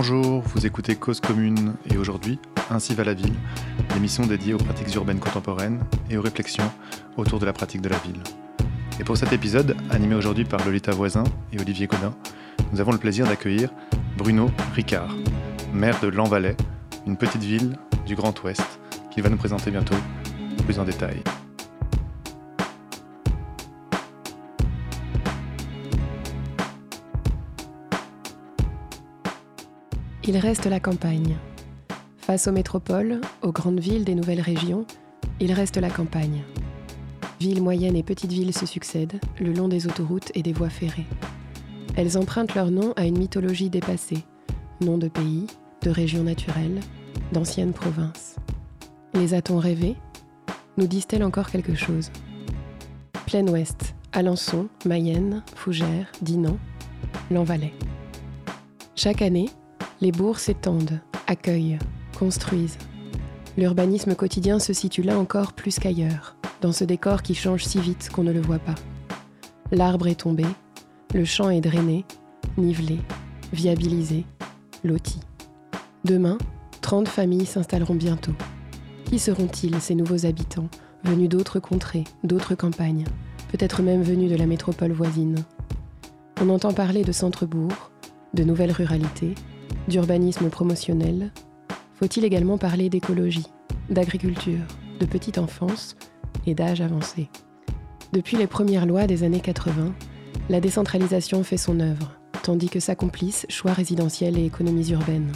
Bonjour, vous écoutez Cause Commune et aujourd'hui, Ainsi va la ville, l'émission dédiée aux pratiques urbaines contemporaines et aux réflexions autour de la pratique de la ville. Et pour cet épisode, animé aujourd'hui par Lolita Voisin et Olivier Godin, nous avons le plaisir d'accueillir Bruno Ricard, maire de Lanvalet, une petite ville du Grand Ouest, qu'il va nous présenter bientôt plus en détail. Il reste la campagne. Face aux métropoles, aux grandes villes des nouvelles régions, il reste la campagne. Villes moyennes et petites villes se succèdent le long des autoroutes et des voies ferrées. Elles empruntent leur nom à une mythologie dépassée, nom de pays, de régions naturelles, d'anciennes provinces. Les a-t-on rêvées Nous disent-elles encore quelque chose? Plein Ouest, Alençon, Mayenne, Fougères, Dinan, L'Envalais. Chaque année, les bourgs s'étendent, accueillent, construisent. L'urbanisme quotidien se situe là encore plus qu'ailleurs, dans ce décor qui change si vite qu'on ne le voit pas. L'arbre est tombé, le champ est drainé, nivelé, viabilisé, loti. Demain, 30 familles s'installeront bientôt. Qui seront-ils, ces nouveaux habitants, venus d'autres contrées, d'autres campagnes, peut-être même venus de la métropole voisine? On entend parler de centres-bourgs, de nouvelles ruralités, d'urbanisme promotionnel, faut-il également parler d'écologie, d'agriculture, de petite enfance et d'âge avancé? Depuis les premières lois des années 80, la décentralisation fait son œuvre, tandis que s'accomplissent choix résidentiels et économies urbaines.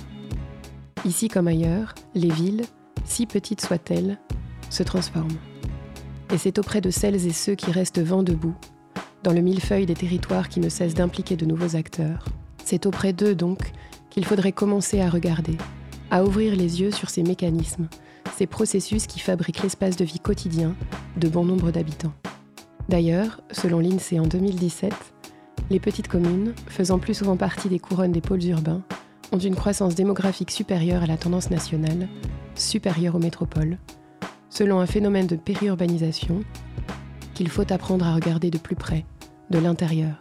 Ici comme ailleurs, les villes, si petites soient-elles, se transforment. Et c'est auprès de celles et ceux qui restent vent debout, dans le millefeuille des territoires qui ne cessent d'impliquer de nouveaux acteurs, c'est auprès d'eux donc qu'il faudrait commencer à regarder, à ouvrir les yeux sur ces mécanismes, ces processus qui fabriquent l'espace de vie quotidien de bon nombre d'habitants. D'ailleurs, selon l'INSEE en 2017, les petites communes, faisant plus souvent partie des couronnes des pôles urbains, ont une croissance démographique supérieure à la tendance nationale, supérieure aux métropoles, selon un phénomène de périurbanisation qu'il faut apprendre à regarder de plus près, de l'intérieur,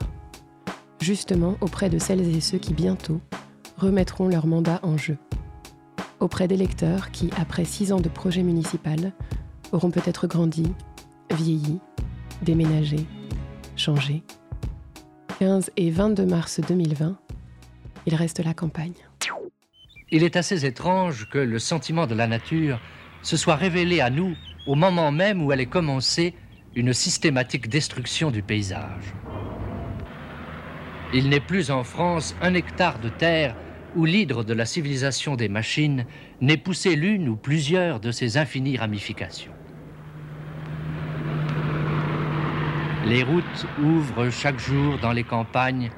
justement auprès de celles et ceux qui bientôt remettront leur mandat en jeu. Auprès d'électeurs qui, après six ans de projet municipal, auront peut-être grandi, vieilli, déménagé, changé. 15 et 22 mars 2020, il reste la campagne. Il est assez étrange que le sentiment de la nature se soit révélé à nous au moment même où elle est commencée une systématique destruction du paysage. Il n'est plus en France un hectare de terre où l'hydre de la civilisation des machines n'ait poussé l'une ou plusieurs de ses infinies ramifications. Les routes ouvrent chaque jour dans les campagnes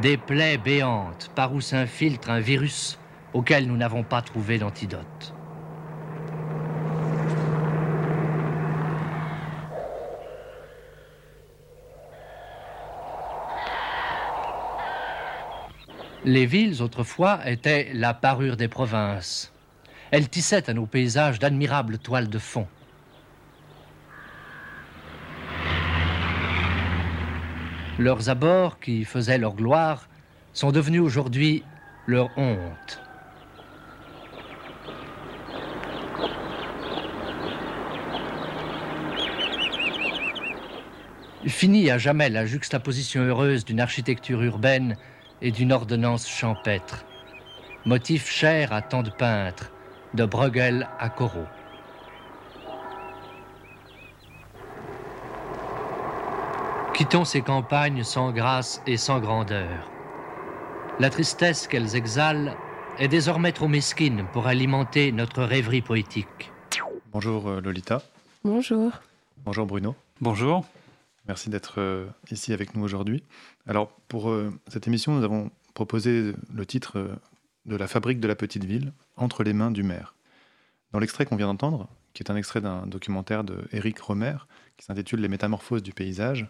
des plaies béantes par où s'infiltre un virus auquel nous n'avons pas trouvé d'antidote. Les villes, autrefois, étaient la parure des provinces. Elles tissaient à nos paysages d'admirables toiles de fond. Leurs abords, qui faisaient leur gloire, sont devenus aujourd'hui leur honte. Fini à jamais la juxtaposition heureuse d'une architecture urbaine et d'une ordonnance champêtre, motif cher à tant de peintres, de Bruegel à Corot. Quittons ces campagnes sans grâce et sans grandeur. La tristesse qu'elles exhalent est désormais trop mesquine pour alimenter notre rêverie poétique. Bonjour euh, Lolita. Bonjour. Bonjour Bruno. Bonjour. Merci d'être euh, ici avec nous aujourd'hui. Alors, pour euh, cette émission, nous avons proposé le titre euh, de La fabrique de la petite ville, entre les mains du maire. Dans l'extrait qu'on vient d'entendre, qui est un extrait d'un documentaire de Éric Romer, qui s'intitule Les métamorphoses du paysage,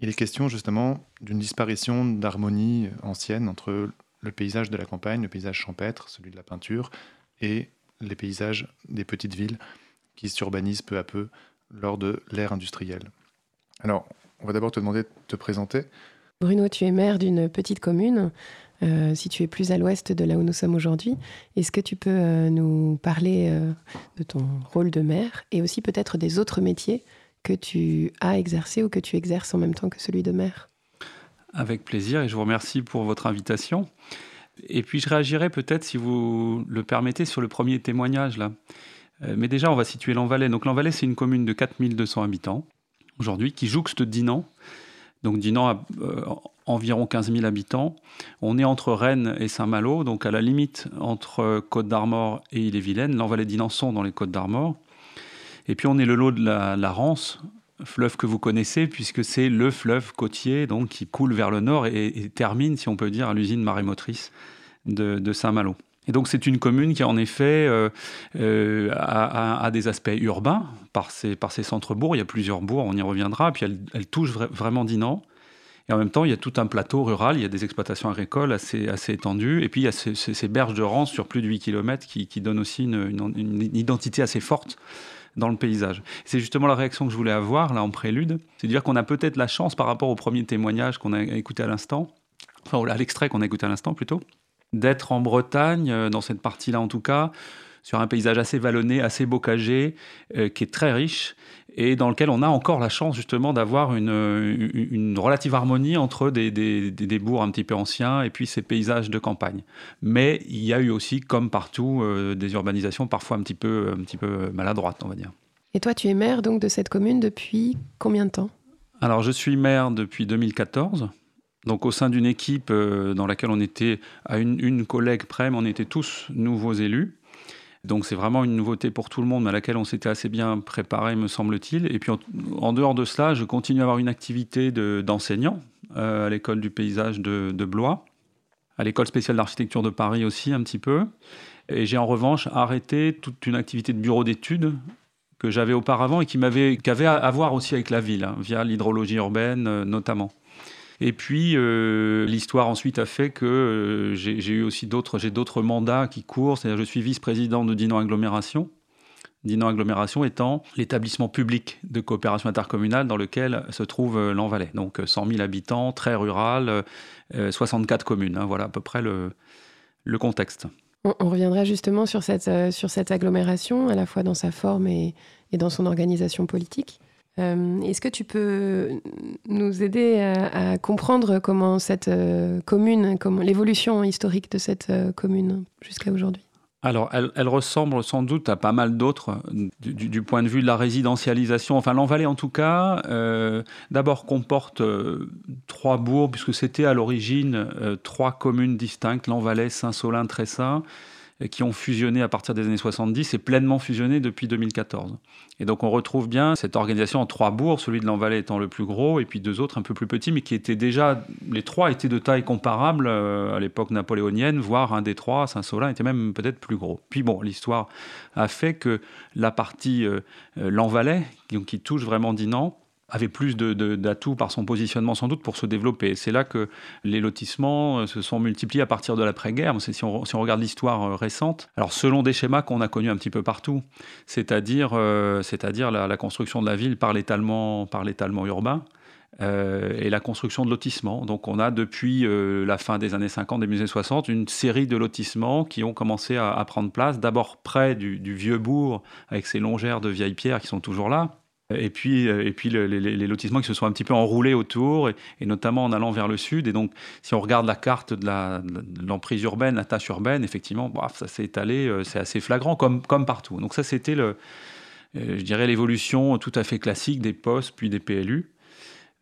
il est question justement d'une disparition d'harmonie ancienne entre le paysage de la campagne, le paysage champêtre, celui de la peinture, et les paysages des petites villes qui s'urbanisent peu à peu lors de l'ère industrielle. Alors, on va d'abord te demander de te présenter. Bruno, tu es maire d'une petite commune si tu es plus à l'ouest de là où nous sommes aujourd'hui. Est-ce que tu peux nous parler de ton rôle de maire et aussi peut-être des autres métiers que tu as exercés ou que tu exerces en même temps que celui de maire? Avec plaisir et je vous remercie pour votre invitation. Et puis je réagirai peut-être, si vous le permettez, sur le premier témoignage là. Euh, mais déjà, on va situer l'Envalais. Donc l'Envalais, c'est une commune de 4200 habitants aujourd'hui qui jouxte Dinan. Donc Dinan a euh, environ 15 000 habitants. On est entre Rennes et Saint-Malo, donc à la limite entre Côte d'Armor et Ille-et-Vilaine. L'Envalais Dinan sont dans les Côtes d'Armor. Et puis on est le lot de la, Rance, fleuve que vous connaissez, puisque c'est le fleuve côtier donc, qui coule vers le nord et, termine, si on peut dire, à l'usine marémotrice de, de Saint-Malo. Et donc c'est une commune qui en effet euh, euh, a, des aspects urbains par ses centres-bourgs. Il y a plusieurs bourgs, on y reviendra. Puis elle, touche vraiment Dinan. Et en même temps, il y a tout un plateau rural, il y a des exploitations agricoles assez, assez étendues. Et puis il y a ces, berges de Rance sur plus de 8 km qui, donnent aussi une, une identité assez forte dans le paysage. C'est justement la réaction que je voulais avoir là en prélude, c'est de dire qu'on a peut-être la chance par rapport au premier témoignage qu'on a écouté à l'instant, enfin à l'extrait qu'on a écouté à l'instant plutôt, d'être en Bretagne, euh, dans cette partie-là en tout cas, sur un paysage assez vallonné, assez bocagé, euh, qui est très riche et dans lequel on a encore la chance justement d'avoir une, une, relative harmonie entre des, des, des, bourgs un petit peu anciens et puis ces paysages de campagne. Mais il y a eu aussi, comme partout, euh, des urbanisations parfois un petit, peu, un petit peu maladroites, on va dire. Et toi, tu es maire donc de cette commune depuis combien de temps? Alors, je suis maire depuis 2014. Donc au sein d'une équipe euh, dans laquelle on était à une, une collègue près, mais on était tous nouveaux élus. Donc c'est vraiment une nouveauté pour tout le monde, à laquelle on s'était assez bien préparé, me semble-t-il. Et puis en, dehors de cela, je continue à avoir une activité d'enseignant euh, à l'école du paysage de, Blois, à l'école spéciale d'architecture de Paris aussi un petit peu. Et j'ai en revanche arrêté toute une activité de bureau d'études que j'avais auparavant et qui m'avait avait à voir aussi avec la ville, hein, via l'hydrologie urbaine euh, notamment. Et puis, euh, l'histoire ensuite a fait que euh, j'ai eu aussi d'autres, j'ai d'autres mandats qui courent. C'est-à-dire, je suis vice-président de Dinan Agglomération. Dinan Agglomération étant l'établissement public de coopération intercommunale dans lequel se trouve euh, l'Envalais. Donc 100 000 habitants, très rural, 64 communes. Hein. voilà à peu près le, contexte. On, reviendra justement sur cette, sur cette agglomération, à la fois dans sa forme et dans son organisation politique. Euh, est-ce que tu peux nous aider à, comprendre comment cette euh, commune, comment l'évolution historique de cette euh, commune jusqu'à aujourd'hui? Alors, elle, ressemble sans doute à pas mal d'autres du, point de vue de la résidentialisation. Enfin, l'Envalais, en tout cas, d'abord comporte trois bourgs, puisque c'était à l'origine trois communes distinctes, l'Envalais, Saint-Solin, Tressin qui ont fusionné à partir des années 70 et pleinement fusionné depuis 2014. Et donc on retrouve bien cette organisation en trois bourgs, celui de l'Envalais étant le plus gros, et puis deux autres un peu plus petits, mais qui étaient déjà, les trois étaient de taille comparable euh, à l'époque napoléonienne, voire un des trois, Saint-Solin, était même peut-être plus gros. Puis bon, l'histoire a fait que la partie euh, euh, l'Envalais, qui touche vraiment Dinan, avait plus d'atouts par son positionnement sans doute pour se développer. C'est là que les lotissements euh, se sont multipliés à partir de l'après-guerre. Si si on regarde l'histoire euh, récente, alors selon des schémas qu'on a connus un petit peu partout, c'est-à-dire euh, la, construction de la ville par l'étalement par l'étalement urbain. et la construction de lotissements. Donc on a depuis la fin des années 50, des années 60, une série de lotissements qui ont commencé à, prendre place, d'abord près du, du, vieux bourg, avec ses longères de vieilles pierres qui sont toujours là, et puis, euh, et puis les, lotissements qui se sont un petit peu enroulés autour, et, notamment en allant vers le sud. Et donc, si on regarde la carte de l'emprise urbaine, la tâche urbaine, effectivement, ça s'est étalé, euh, c'est assez flagrant, comme, comme partout. Donc ça, c'était, le, euh, je dirais, l'évolution tout à fait classique des postes, puis des PLU.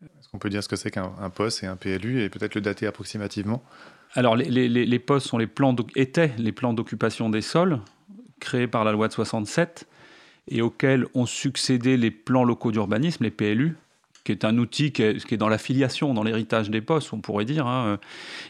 Est-ce qu'on peut dire ce que c'est qu'un poste et un PLU, et peut-être le dater approximativement? Alors, les, les postes sont les plans étaient les plans d'occupation des sols, créés par la loi de 67 et auxquels ont succédé les plans locaux d'urbanisme, les PLU, qui est un outil qui est, dans l'affiliation, dans l'héritage des postes, on pourrait dire. Hein.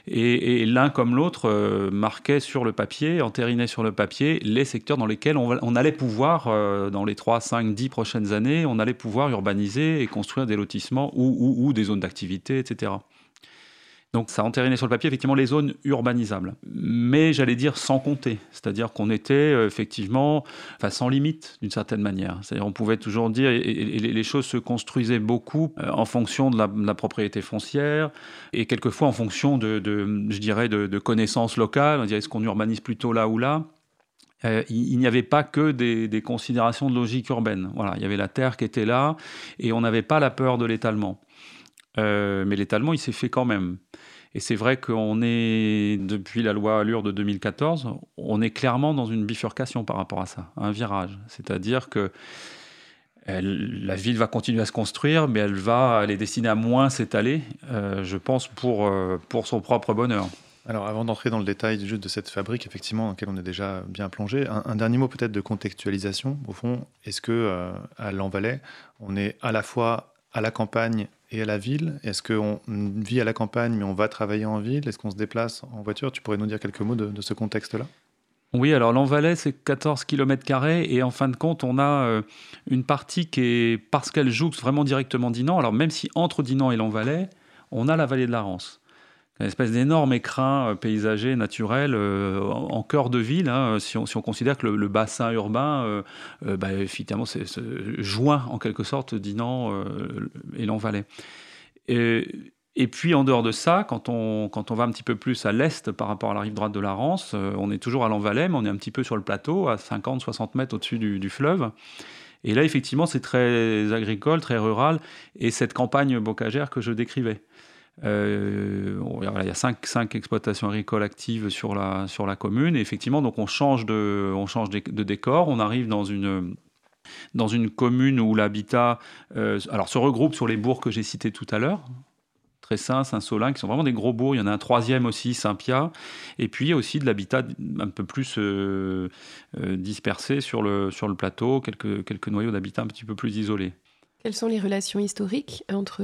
Et, l'un comme l'autre euh, marquait sur le papier, entérinait sur le papier les secteurs dans lesquels on, allait pouvoir, euh, dans les 3, 5, 10 prochaines années, on allait pouvoir urbaniser et construire des lotissements ou, ou des zones d'activité, etc. Donc ça entériné sur le papier effectivement les zones urbanisables. Mais j'allais dire sans compter. C'est-à-dire qu'on était euh, effectivement enfin, sans limite d'une certaine manière. C'est-à-dire on pouvait toujours dire, et, les choses se construisaient beaucoup euh, en fonction de la, propriété foncière et quelquefois en fonction de, je dirais, de, connaissances locales. On dirait est-ce qu'on urbanise plutôt là ou là? Euh, il, n'y avait pas que des, considérations de logique urbaine. Voilà, il y avait la terre qui était là et on n'avait pas la peur de l'étalement. Mais l'étalement, il s'est fait quand même. Et c'est vrai qu'on est, depuis la loi Allure de 2014, on est clairement dans une bifurcation par rapport à ça, un virage. C'est-à-dire que la ville va continuer à se construire, mais elle va, elle est destinée à moins s'étaler, euh, je pense, pour, euh, pour son propre bonheur. Alors, avant d'entrer dans le détail juste de cette fabrique, effectivement, dans laquelle on est déjà bien plongé, un, dernier mot peut-être de contextualisation. Au fond, est-ce que à Lanvalet, on est à la fois à la campagne et à la ville? Est-ce qu'on vit à la campagne mais on va travailler en ville? Est-ce qu'on se déplace en voiture? Tu pourrais nous dire quelques mots de, ce contexte-là. Oui, alors l'Envalais, c'est 14 km et en fin de compte, on a euh, une partie qui est, parce qu'elle jouxte vraiment directement Dinan, alors même si entre Dinan et l'Envalais, on a la vallée de la Rance une espèce d'énorme écrin euh, paysager naturel euh, en, cœur de ville. Hein, si, on, considère que le, bassin urbain, euh, bah, effectivement, c'est joint en quelque sorte Dinan et l'Envalais. Et, puis en dehors de ça, quand on, va un petit peu plus à l'est par rapport à la rive droite de la Rance, on est toujours à l'Envalais, mais on est un petit peu sur le plateau, à 50-60 mètres au-dessus du, fleuve. Et là, effectivement, c'est très agricole, très rural, et cette campagne bocagère que je décrivais. Euh, il y a cinq, cinq, exploitations agricoles actives sur la, commune. Et effectivement, donc on change, de, décor. On arrive dans une, commune où l'habitat euh, se regroupe sur les bourgs que j'ai cités tout à l'heure. Tressin, Saint-Solin, qui sont vraiment des gros bourgs. Il y en a un troisième aussi, Saint-Pia. Et puis il y a aussi de l'habitat un peu plus euh, dispersé sur le, plateau, quelques noyaux d'habitat un petit peu plus isolés. Quelles sont les relations historiques entre,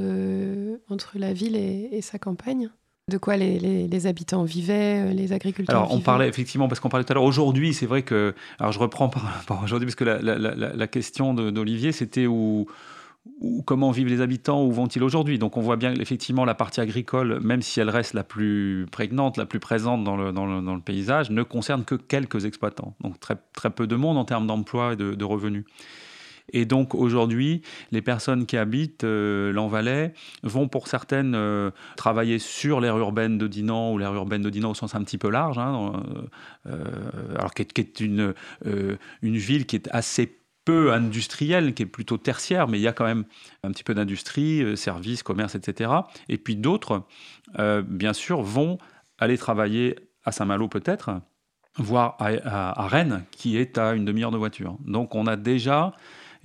entre la ville et, sa campagne? De quoi les, habitants vivaient, les agriculteurs Alors, on parlait effectivement, parce qu'on parlait tout à l'heure, aujourd'hui, c'est vrai que. Alors, je reprends par, aujourd'hui, parce que la, la, question d'Olivier, c'était où, comment vivent les habitants, où vont-ils aujourd'hui? Donc, on voit bien effectivement la partie agricole, même si elle reste la plus prégnante, la plus présente dans le, dans le, dans le paysage, ne concerne que quelques exploitants. Donc, très, très peu de monde en termes d'emploi et de, de revenus. Et donc aujourd'hui, les personnes qui habitent euh, vont pour certaines euh, travailler sur l'aire urbaine de Dinan ou l'aire urbaine de Dinan au sens un petit peu large, hein, euh, alors qui est, une, une ville qui est assez peu industrielle, qui est plutôt tertiaire, mais il y a quand même un petit peu d'industrie, services, commerce, etc. Et puis d'autres, bien sûr, vont aller travailler à Saint-Malo peut-être, voire à, Rennes, qui est à une demi-heure de voiture. Donc on a déjà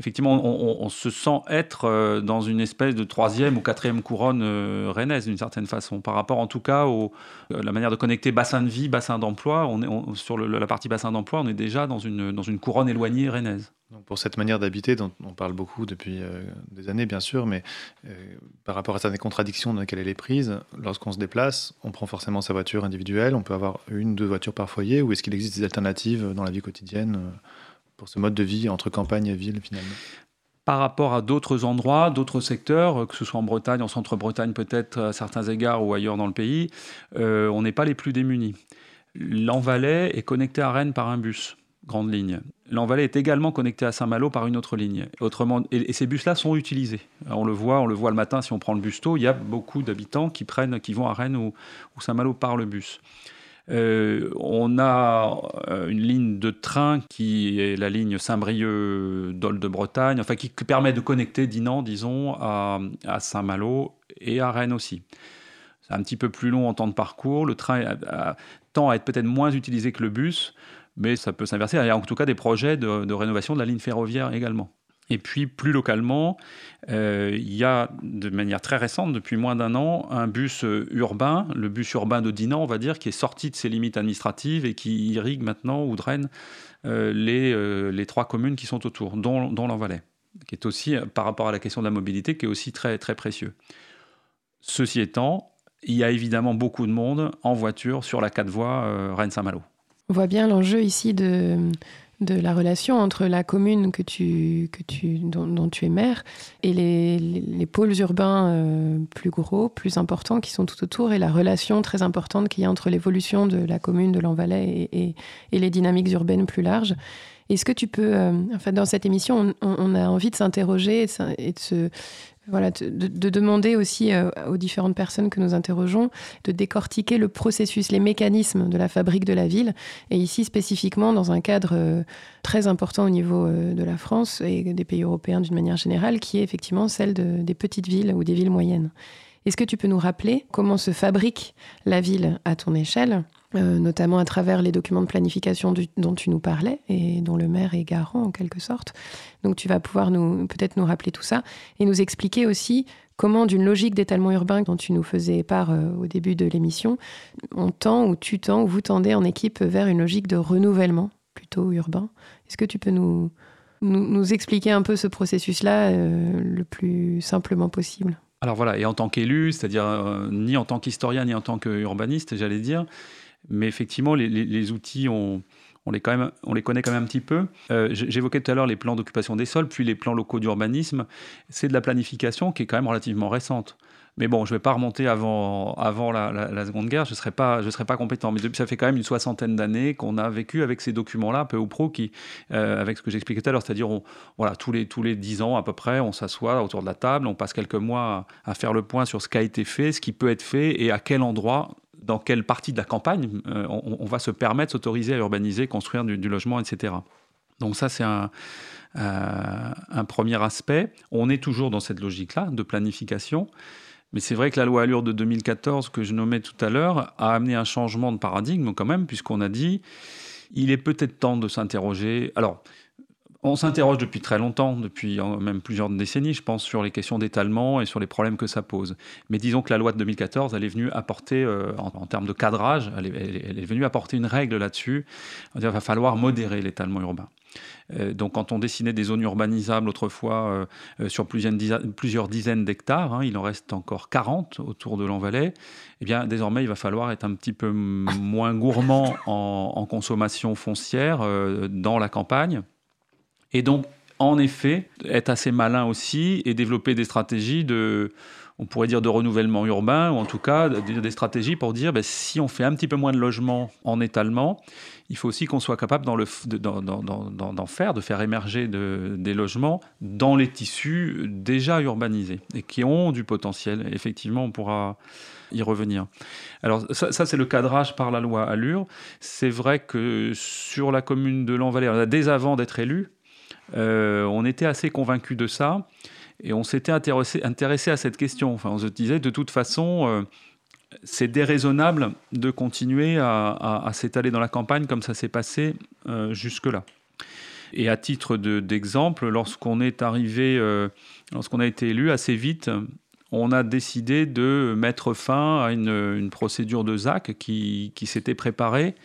effectivement, on, se sent être euh, dans une espèce de troisième ou quatrième couronne euh, rennaise, d'une certaine façon, par rapport en tout cas à euh, la manière de connecter bassin de vie, bassin d'emploi. On est, sur la partie bassin d'emploi, on est déjà dans une, dans une couronne éloignée rennaise. Pour cette manière d'habiter, dont on parle beaucoup depuis des années, bien sûr, mais par rapport à certaines contradictions dans lesquelles elle est prise, lorsqu'on se déplace, on prend forcément sa voiture individuelle, on peut avoir une, deux voitures par foyer, ou est-ce qu'il existe des alternatives dans la vie quotidienne pour ce mode de vie entre campagne et ville finalement par rapport à d'autres endroits, d'autres secteurs, que ce soit en Bretagne, en centre-Bretagne peut-être à certains égards ou ailleurs dans le pays, euh, on n'est pas les plus démunis. L'Envalais est connecté à Rennes par un bus, grande ligne. L'Envalais est également connecté à Saint-Malo par une autre ligne. Autrement, et, ces bus-là sont utilisés. On le voit, on le voit le matin si on prend le bus tôt, il y a beaucoup d'habitants qui prennent, qui vont à Rennes ou, ou Saint-Malo par le bus. Euh, on a euh, une ligne de train qui est la ligne Saint-Brieuc-Dol de Bretagne, enfin qui permet de connecter Dinan, disons, à, Saint-Malo et à Rennes aussi. C'est un petit peu plus long en temps de parcours. Le train tend à être peut-être moins utilisé que le bus, mais ça peut s'inverser. Il y a en tout cas des projets de rénovation de la ligne ferroviaire également. Et puis plus localement, euh, il y a de manière très récente, depuis moins d'un an, un bus euh, urbain, le bus urbain de Dinan, on va dire, qui est sorti de ses limites administratives et qui irrigue maintenant ou draine euh, les, trois communes qui sont autour, dont, dont qui est aussi, par rapport à la question de la mobilité, qui est aussi très, très précieux. Ceci étant, il y a évidemment beaucoup de monde en voiture sur la 4 voies Rennes-Saint-Malo. On voit bien l'enjeu ici de de la relation entre la commune que tu, que tu, dont, tu es maire et les, les, pôles urbains euh, plus gros, plus importants qui sont tout autour et la relation très importante qu'il y a entre l'évolution de la commune de l'Envalais et, et, les dynamiques urbaines plus larges. Est-ce que tu peux, euh, enfin, dans cette émission, on, on a envie de s'interroger et de se, voilà, de, demander aussi euh, aux différentes personnes que nous interrogeons de décortiquer le processus, les mécanismes de la fabrique de la ville, et ici spécifiquement dans un cadre euh, très important au niveau euh, de la France et des pays européens d'une manière générale, qui est effectivement celle des petites villes ou des villes moyennes. Est-ce que tu peux nous rappeler comment se fabrique la ville à ton échelle? Euh, notamment à travers les documents de planification dont tu nous parlais et dont le maire est garant en quelque sorte. Donc tu vas pouvoir nous peut-être nous rappeler tout ça et nous expliquer aussi comment d'une logique d'étalement urbain dont tu nous faisais part euh, au début de l'émission, on tend ou tu tends ou vous tendez en équipe vers une logique de renouvellement plutôt urbain. Est-ce que tu peux nous, nous, expliquer un peu ce processus-là euh, le plus simplement possible? Alors voilà, et en tant qu'élu, c'est-à-dire ni en tant qu'historien ni en tant qu'urbaniste, j'allais dire, mais effectivement, les, outils, on, les quand même, on les connaît quand même un petit peu. Euh, j'évoquais tout à l'heure les plans d'occupation des sols, puis les plans locaux d'urbanisme. C'est de la planification qui est quand même relativement récente. Mais bon, je ne vais pas remonter avant, avant la, Seconde Guerre, je ne serais, pas, je serais pas compétent. Mais ça fait quand même une soixantaine d'années qu'on a vécu avec ces documents-là, peu ou pro, qui, euh, avec ce que j'expliquais tout à l'heure, c'est-à-dire voilà, tous les, tous les 10 ans à peu près, on s'assoit autour de la table, on passe quelques mois à faire le point sur ce qui a été fait, ce qui peut être fait et à quel endroit dans quelle partie de la campagne euh, on, va se permettre, s'autoriser à urbaniser, construire du, logement, etc. Donc ça, c'est un, euh, un, premier aspect. On est toujours dans cette logique-là de planification. Mais c'est vrai que la loi Allure de 2014, que je nommais tout à l'heure, a amené un changement de paradigme quand même, puisqu'on a dit, il est peut-être temps de s'interroger. Alors, on s'interroge depuis très longtemps, depuis même plusieurs décennies, je pense, sur les questions d'étalement et sur les problèmes que ça pose. Mais disons que la loi de 2014, elle est venue apporter, euh, en, termes de cadrage, elle est, venue apporter une règle là-dessus. Il va falloir modérer l'étalement urbain. Euh, donc, quand on dessinait des zones urbanisables autrefois euh, sur plusieurs, dizaines d'hectares, hein, il en reste encore 40 autour de l'Envalais, eh bien, désormais, il va falloir être un petit peu moins gourmand en consommation foncière dans la campagne et donc, en effet, être assez malin aussi et développer des stratégies de, on pourrait dire de renouvellement urbain, ou en tout cas des stratégies pour dire ben, si on fait un petit peu moins de logements en étalement, il faut aussi qu'on soit capable d'en faire, de faire émerger des logements dans les tissus déjà urbanisés et qui ont du potentiel. Effectivement, on pourra y revenir. Alors ça, c'est le cadrage par la loi Allure. C'est vrai que sur la commune de Lanvalais, dès avant d'être élu, on était assez convaincus de ça et on s'était intéressé, à cette question. Enfin, on se disait de toute façon, euh, c'est déraisonnable de continuer à, s'étaler dans la campagne comme ça s'est passé euh, jusque-là. Et à titre d'exemple, lorsqu'on est arrivé, lorsqu'on a été élu assez vite, on a décidé de mettre fin à une, procédure de ZAC qui s'était préparée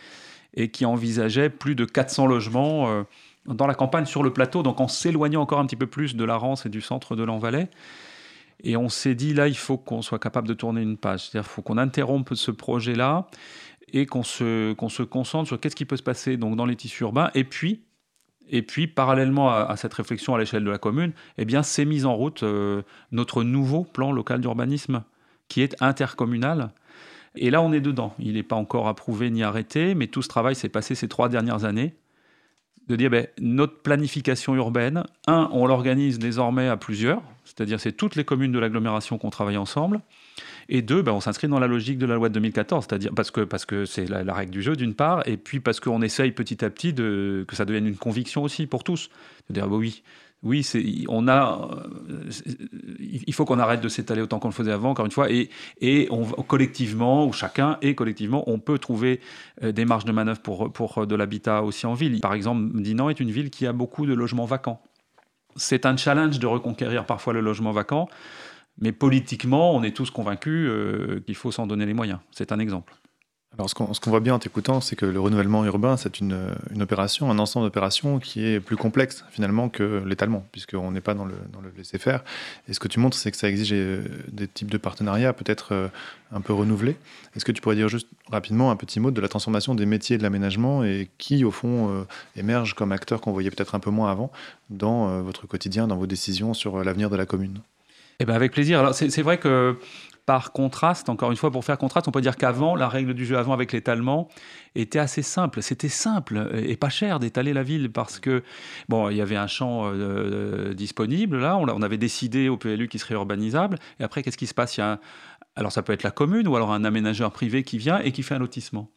et qui envisageait plus de 400 logements dans la campagne sur le plateau, donc en s'éloignant encore un petit peu plus de la Rance et du centre de l'Envalais. Et on s'est dit, là, il faut qu'on soit capable de tourner une page. C'est-à-dire qu'il faut qu'on interrompe ce projet-là et qu'on se, qu'on se concentre sur qu'est-ce qui peut se passer donc, dans les tissus urbains. Et puis, et puis parallèlement à, cette réflexion à l'échelle de la commune, eh bien, c'est mis en route euh, notre nouveau plan local d'urbanisme qui est intercommunal. Et là, on est dedans. Il n'est pas encore approuvé ni arrêté, mais tout ce travail s'est passé ces trois dernières années de dire ben, notre planification urbaine, un, on l'organise désormais à plusieurs, c'est-à-dire c'est toutes les communes de l'agglomération qu'on travaille ensemble, et deux, ben, on s'inscrit dans la logique de la loi de 2014, c'est-à-dire parce que parce que c'est la, règle du jeu d'une part, et puis parce qu'on essaye petit à petit de, que ça devienne une conviction aussi pour tous, de dire ben oui, oui, on a, euh, il faut qu'on arrête de s'étaler autant qu'on le faisait avant, encore une fois, et, on, collectivement, ou chacun et collectivement, on peut trouver euh, des marges de manœuvre pour, pour de l'habitat aussi en ville. Par exemple, Dinan est une ville qui a beaucoup de logements vacants. C'est un challenge de reconquérir parfois le logement vacant, mais politiquement, on est tous convaincus euh, qu'il faut s'en donner les moyens. C'est un exemple. Alors, ce qu'on voit bien en t'écoutant, c'est que le renouvellement urbain, c'est une, opération, un ensemble d'opérations qui est plus complexe finalement que l'étalement, puisqu'on n'est pas dans le, le laisser-faire. Et ce que tu montres, c'est que ça exige euh, des types de partenariats peut-être euh, un peu renouvelés. Est-ce que tu pourrais dire juste rapidement un petit mot de la transformation des métiers de l'aménagement et qui, au fond, euh, émerge comme acteurs qu'on voyait peut-être un peu moins avant dans votre quotidien, dans vos décisions sur l'avenir de la commune? Eh ben avec plaisir. Alors c'est vrai que par contraste, encore une fois, pour faire contraste, on peut dire qu'avant, la règle du jeu avant avec l'étalement était assez simple. C'était simple et pas cher d'étaler la ville parce que, bon, il y avait un champ euh, disponible, là, on, avait décidé au PLU qu'il serait urbanisable, et après, qu'est-ce qui se passe? Il y a Alors, ça peut être la commune ou alors un aménageur privé qui vient et qui fait un lotissement.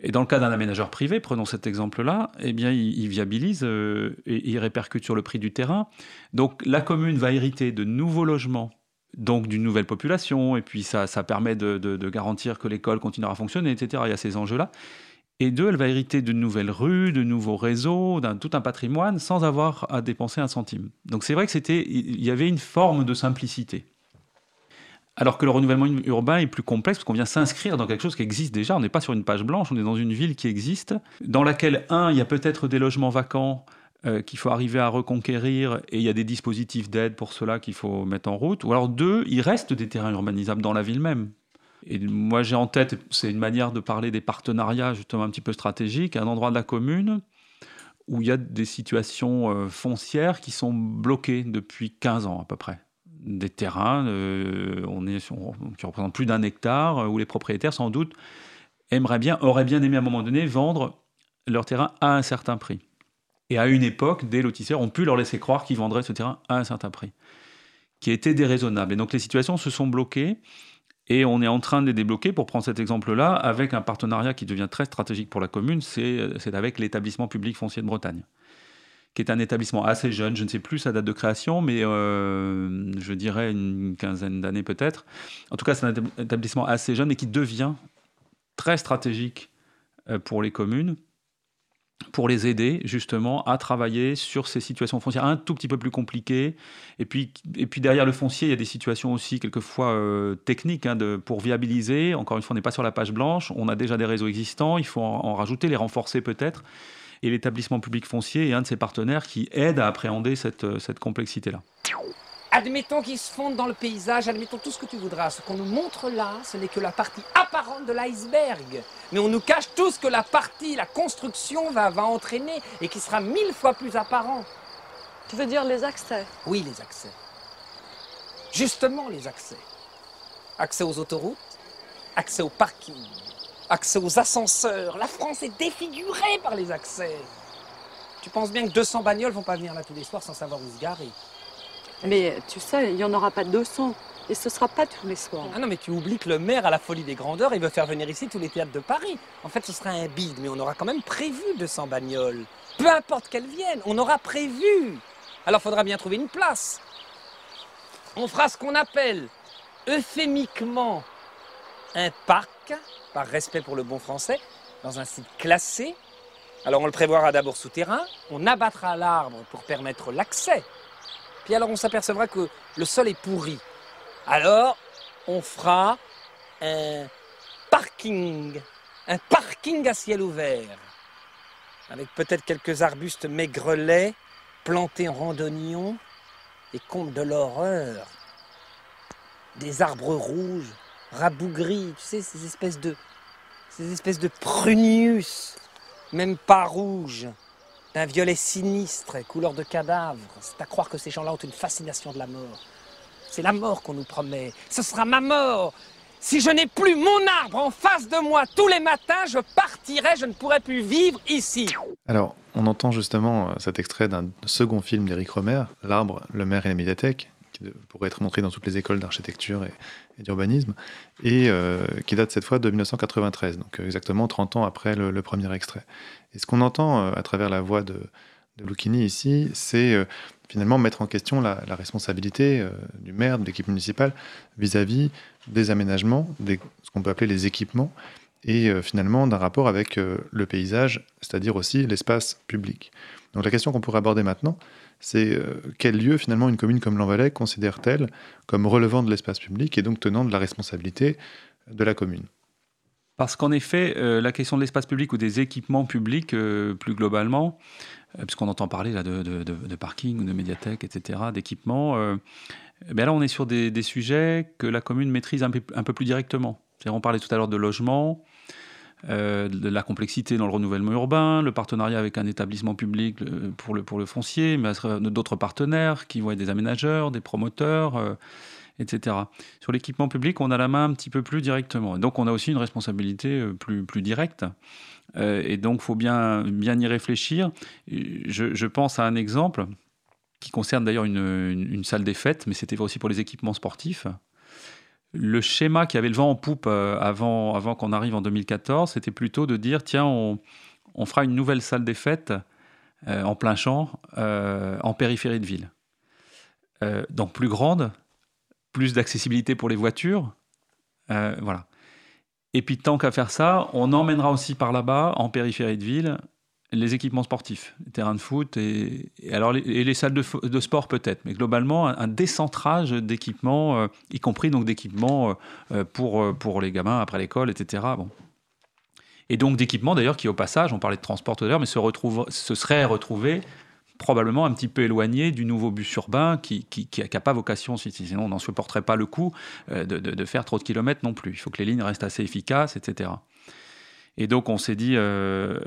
Et dans le cas d'un aménageur privé, prenons cet exemple-là, eh bien, il, viabilise euh, et il répercute sur le prix du terrain. Donc, la commune va hériter de nouveaux logements donc d'une nouvelle population, et puis ça, ça permet de, garantir que l'école continuera à fonctionner, etc. Il y a ces enjeux-là. Et deux, elle va hériter de nouvelles rues, de nouveaux réseaux, d'un tout un patrimoine, sans avoir à dépenser un centime. Donc c'est vrai que c'était, il y avait une forme de simplicité. Alors que le renouvellement urbain est plus complexe parce qu'on vient s'inscrire dans quelque chose qui existe déjà. On n'est pas sur une page blanche, on est dans une ville qui existe, dans laquelle, un, il y a peut-être des logements vacants euh, qu'il faut arriver à reconquérir et il y a des dispositifs d'aide pour cela qu'il faut mettre en route. Ou alors deux, il reste des terrains urbanisables dans la ville même. Et moi j'ai en tête, c'est une manière de parler des partenariats justement un petit peu stratégiques, un endroit de la commune où il y a des situations euh, foncières qui sont bloquées depuis 15 ans à peu près. Des terrains euh, on est qui représentent plus d'un hectare, où les propriétaires sans doute aimeraient bien, auraient bien aimé à un moment donné vendre leur terrain à un certain prix. Et à une époque, des lotisseurs ont pu leur laisser croire qu'ils vendraient ce terrain à un certain prix, qui était déraisonnable. Et donc les situations se sont bloquées. Et on est en train de les débloquer, pour prendre cet exemple-là, avec un partenariat qui devient très stratégique pour la commune, c'est avec l'établissement public foncier de Bretagne, qui est un établissement assez jeune, je ne sais plus sa date de création, mais euh, je dirais une quinzaine d'années peut-être. En tout cas, c'est un établissement assez jeune et qui devient très stratégique euh, pour les communes, pour les aider justement à travailler sur ces situations foncières un tout petit peu plus compliquées. Et puis, et puis derrière le foncier, il y a des situations aussi quelquefois euh, techniques hein, de, pour viabiliser. Encore une fois, on n'est pas sur la page blanche, on a déjà des réseaux existants, il faut en, rajouter, les renforcer peut-être. Et l'établissement public foncier est un de ces partenaires qui aide à appréhender cette, cette complexité-là. Admettons qu'ils se fondent dans le paysage, admettons tout ce que tu voudras. Ce qu'on nous montre là, ce n'est que la partie apparente de l'iceberg. Mais on nous cache tout ce que la partie, la construction va, va entraîner et qui sera mille fois plus apparent. Tu veux dire les accès? Oui, les accès. Justement les accès. Accès aux autoroutes, accès aux parkings, accès aux ascenseurs. La France est défigurée par les accès. Tu penses bien que 200 bagnoles vont pas venir là tous les soirs sans savoir où se garer. Mais tu sais, il n'y en aura pas 200. Et ce ne sera pas tous les soirs. Ah non, mais tu oublies que le maire, à la folie des grandeurs, il veut faire venir ici tous les théâtres de Paris. En fait, ce sera un bide, mais on aura quand même prévu 200 bagnoles. Peu importe qu'elles viennent, on aura prévu. Alors, faudra bien trouver une place. On fera ce qu'on appelle euphémiquement un parc, par respect pour le bon français, dans un site classé. Alors, on le prévoira d'abord souterrain. On abattra l'arbre pour permettre l'accès puis alors on s'apercevra que le sol est pourri. Alors on fera un parking, un parking à ciel ouvert, avec peut-être quelques arbustes maigrelets plantés en randonnion et compte de l'horreur. Des arbres rouges, rabougris, tu sais, ces espèces de, ces espèces de prunius, même pas rouges d'un violet sinistre, couleur de cadavre. C'est à croire que ces gens-là ont une fascination de la mort. C'est la mort qu'on nous promet. Ce sera ma mort. Si je n'ai plus mon arbre en face de moi tous les matins, je partirai, je ne pourrai plus vivre ici. Alors, on entend justement euh, cet extrait d'un second film d'Éric Romer, L'arbre, le maire et la médiathèque, qui pourrait être montré dans toutes les écoles d'architecture et, d'urbanisme, et euh, qui date cette fois de 1993, donc euh, exactement 30 ans après le premier extrait. Et ce qu'on entend euh, à travers la voix de, de ici, c'est finalement mettre en question la, responsabilité du maire, de l'équipe municipale, vis-à-vis des aménagements, des, ce qu'on peut appeler les équipements, et finalement d'un rapport avec le paysage, c'est-à-dire aussi l'espace public. Donc la question qu'on pourrait aborder maintenant, c'est quel lieu finalement une commune comme l'Envalais considère-t-elle comme relevant de l'espace public et donc tenant de la responsabilité de la commune? Parce qu'en effet, la question de l'espace public ou des équipements publics, plus globalement, puisqu'on entend parler là, de, de, de, parking, de médiathèque, etc., d'équipements, ben là on est sur des, sujets que la commune maîtrise un peu, un peu plus directement. On parlait tout à l'heure de logement, euh, de la complexité dans le renouvellement urbain, le partenariat avec un établissement public euh, pour le, pour le foncier, mais d'autres partenaires qui être des aménageurs, des promoteurs, euh, etc. Sur l'équipement public, on a la main un petit peu plus directement. donc on a aussi une responsabilité plus, plus directe. et donc il faut bien, bien y réfléchir. Je, pense à un exemple qui concerne d'ailleurs une, une salle des fêtes, mais c'était aussi pour les équipements sportifs le schéma qui avait le vent en poupe euh, avant, avant qu'on arrive en 2014, c'était plutôt de dire tiens, on, fera une nouvelle salle des fêtes euh, en plein champ, euh, en périphérie de ville. donc plus grande, plus d'accessibilité pour les voitures. voilà. Et puis tant qu'à faire ça, on emmènera aussi par là-bas, en périphérie de ville, les équipements sportifs, les terrains de foot et, alors les, et les salles de, sport peut-être, mais globalement un, décentrage d'équipements, euh, y compris donc d'équipements euh, euh, pour, pour les gamins après l'école, etc. Bon. Et donc d'équipements d'ailleurs qui au passage, on parlait de transport tout mais se, retrouve, se seraient retrouvés probablement un petit peu éloignés du nouveau bus urbain qui n'a pas vocation, sinon on n'en supporterait pas le coup de, de, de, faire trop de kilomètres non plus. Il faut que les lignes restent assez efficaces, etc. Et donc on s'est dit, euh,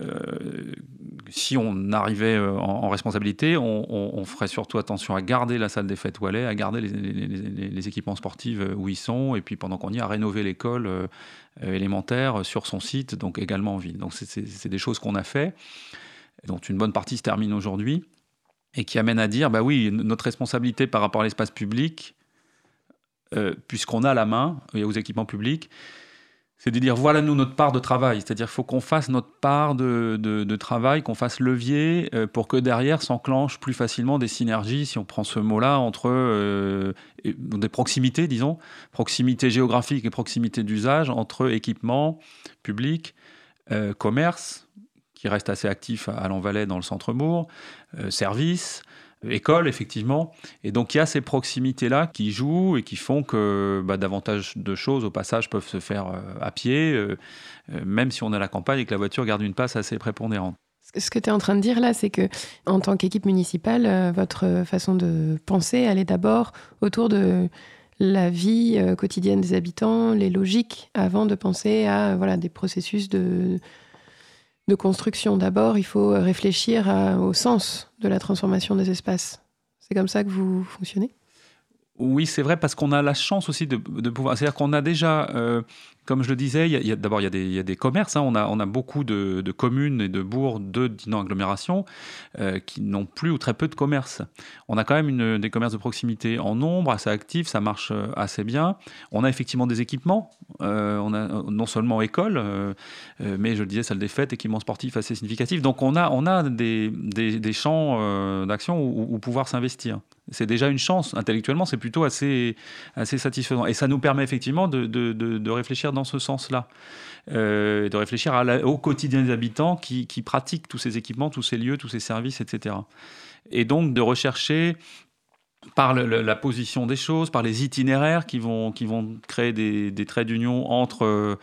si on arrivait euh, en, responsabilité, on, ferait surtout attention à garder la salle des fêtes où elle est, à garder les, équipements sportifs euh, où ils sont, et puis pendant qu'on y est, à rénover l'école élémentaire sur son site, donc également en ville. Donc c'est des choses qu'on a fait, dont une bonne partie se termine aujourd'hui, et qui amène à dire, bah oui, notre responsabilité par rapport à l'espace public, puisqu'on a la main aux équipements publics, c'est de dire voilà nous notre part de travail, c'est-à-dire faut qu'on fasse notre part de, travail, qu'on fasse levier euh, pour que derrière s'enclenchent plus facilement des synergies, si on prend ce mot-là, entre euh, des proximités, disons, proximité géographique et proximité d'usage entre équipements publics, euh, commerce, qui reste assez actif à, à dans le centre-bourg, services, école, effectivement. Et donc il y a ces proximités-là qui jouent et qui font que bah, davantage de choses, au passage, peuvent se faire euh, à pied, euh, euh, même si on est à la campagne et que la voiture garde une place assez prépondérante. Ce que tu es en train de dire là, c'est que en tant qu'équipe municipale, votre façon de penser, elle est d'abord autour de la vie quotidienne des habitants, les logiques, avant de penser à voilà, des processus de, de construction. D'abord, il faut réfléchir au sens de la transformation des espaces. C'est comme ça que vous fonctionnez? Oui, c'est vrai, parce qu'on a la chance aussi de, pouvoir. C'est-à-dire qu'on a déjà, euh, comme je le disais, d'abord, il, y a des commerces. Hein. on, a, beaucoup de, communes et de bourgs de non agglomération euh, qui n'ont plus ou très peu de commerces. On a quand même des commerces de proximité en nombre, assez actifs, ça marche euh, assez bien. On a effectivement des équipements. on a non seulement école, mais je le disais, salle des fêtes, équipements sportifs assez significatifs. Donc on a, on a des, champs d'action où, pouvoir s'investir. C'est déjà une chance. Intellectuellement, c'est plutôt assez, satisfaisant. Et ça nous permet effectivement de, réfléchir dans ce sens-là. Euh, de réfléchir au quotidien des habitants qui, pratiquent tous ces équipements, tous ces lieux, tous ces services, etc. Et donc de rechercher par la position des choses, par les itinéraires qui vont, qui vont créer des, des traits d'union entre, euh,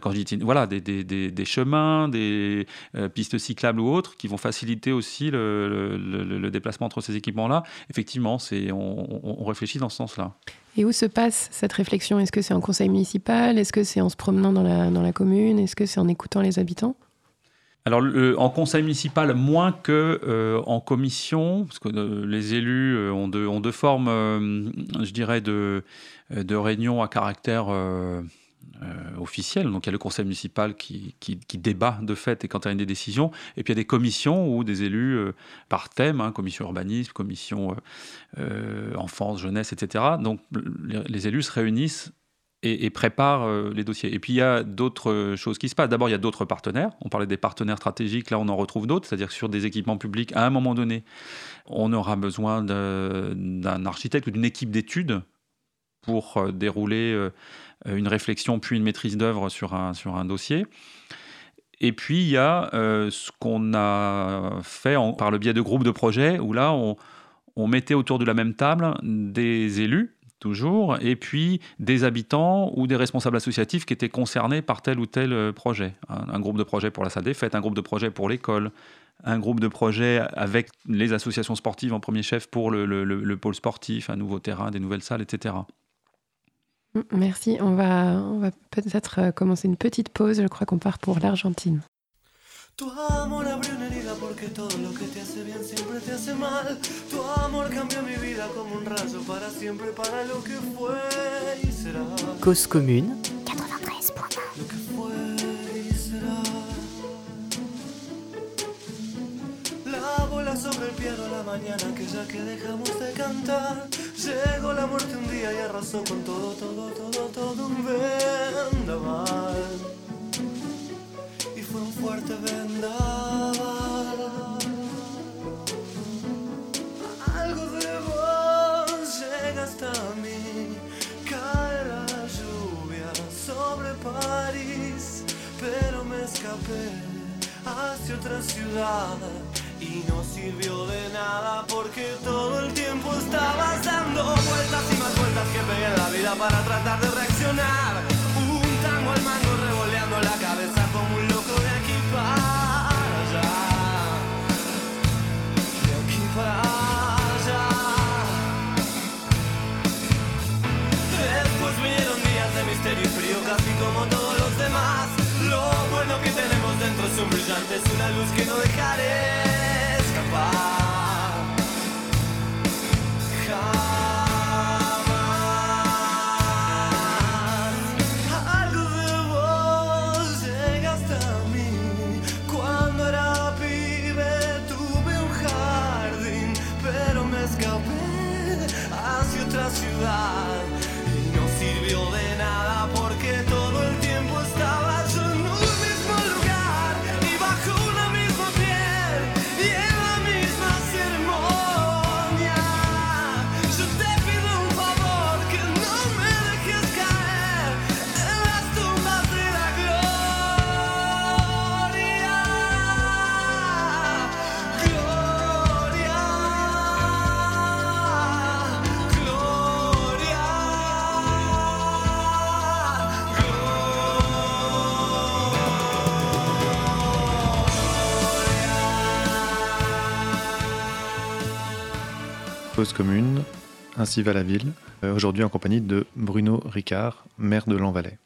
quand voilà, des, des, des, chemins, des euh, pistes cyclables ou autres, qui vont faciliter aussi le, le, déplacement entre ces équipements-là. Effectivement, c'est, on, on, réfléchit dans ce sens-là. Et où se passe cette réflexion? Est-ce que c'est en conseil municipal? Est-ce que c'est en se promenant dans la, dans la commune? Est-ce que c'est en écoutant les habitants? Alors, en conseil municipal, moins que euh, en commission, parce que euh, les élus euh, ont, deux, ont, deux, formes, je dirais, de, de réunions à caractère officiel. Donc, il y a le conseil municipal qui, débat de fait et quand il des décisions. Et puis, il y a des commissions où des élus, par thème, hein, commission urbanisme, commission enfance, jeunesse, etc. Donc, les élus se réunissent et, prépare euh, les dossiers. Et puis il y a d'autres choses qui se passent. D'abord, il y a d'autres partenaires. On parlait des partenaires stratégiques, là on en retrouve d'autres, c'est-à-dire sur des équipements publics, à un moment donné, on aura besoin d'un architecte ou d'une équipe d'études pour euh, dérouler euh, une réflexion puis une maîtrise d'œuvre sur un, sur un dossier. Et puis il y a ce qu'on a fait par le biais de groupes de projets, où là on mettait autour de la même table des élus toujours, et puis des habitants ou des responsables associatifs qui étaient concernés par tel ou tel euh, projet. Un, groupe de projet pour la salle des fêtes, un groupe de projet pour l'école, un groupe de projet avec les associations sportives en premier chef pour le, pôle sportif, un nouveau terrain, des nouvelles salles, etc. Merci. On va, on va peut-être euh, commencer une petite pause. Je crois qu'on part pour l'Argentine. Una herida porque todo lo que te hace bien siempre te hace mal. Tu amor cambió mi vida como un rayo para siempre, para lo que fue y será. Cause commune 93.1 Lo que fue y será. La bola sobre el piano la mañana que ya que dejamos de cantar. Llegó la muerte un día y arrasó con todo, todo, todo, todo un vendaval un fuerte vendaval. Hasta mí, cae la lluvia sobre París, pero me escapé hacia otra ciudad. Y no sirvió de nada porque todo el tiempo estabas dando vueltas y más vueltas que pegué la vida para tratar de reaccionar. Un tango al mango revoleando la cabeza como un loco de aquí brillante, es una luz que no dejaré commune, ainsi va la ville, euh, aujourd'hui en compagnie de Bruno Ricard, maire de Lanvalet.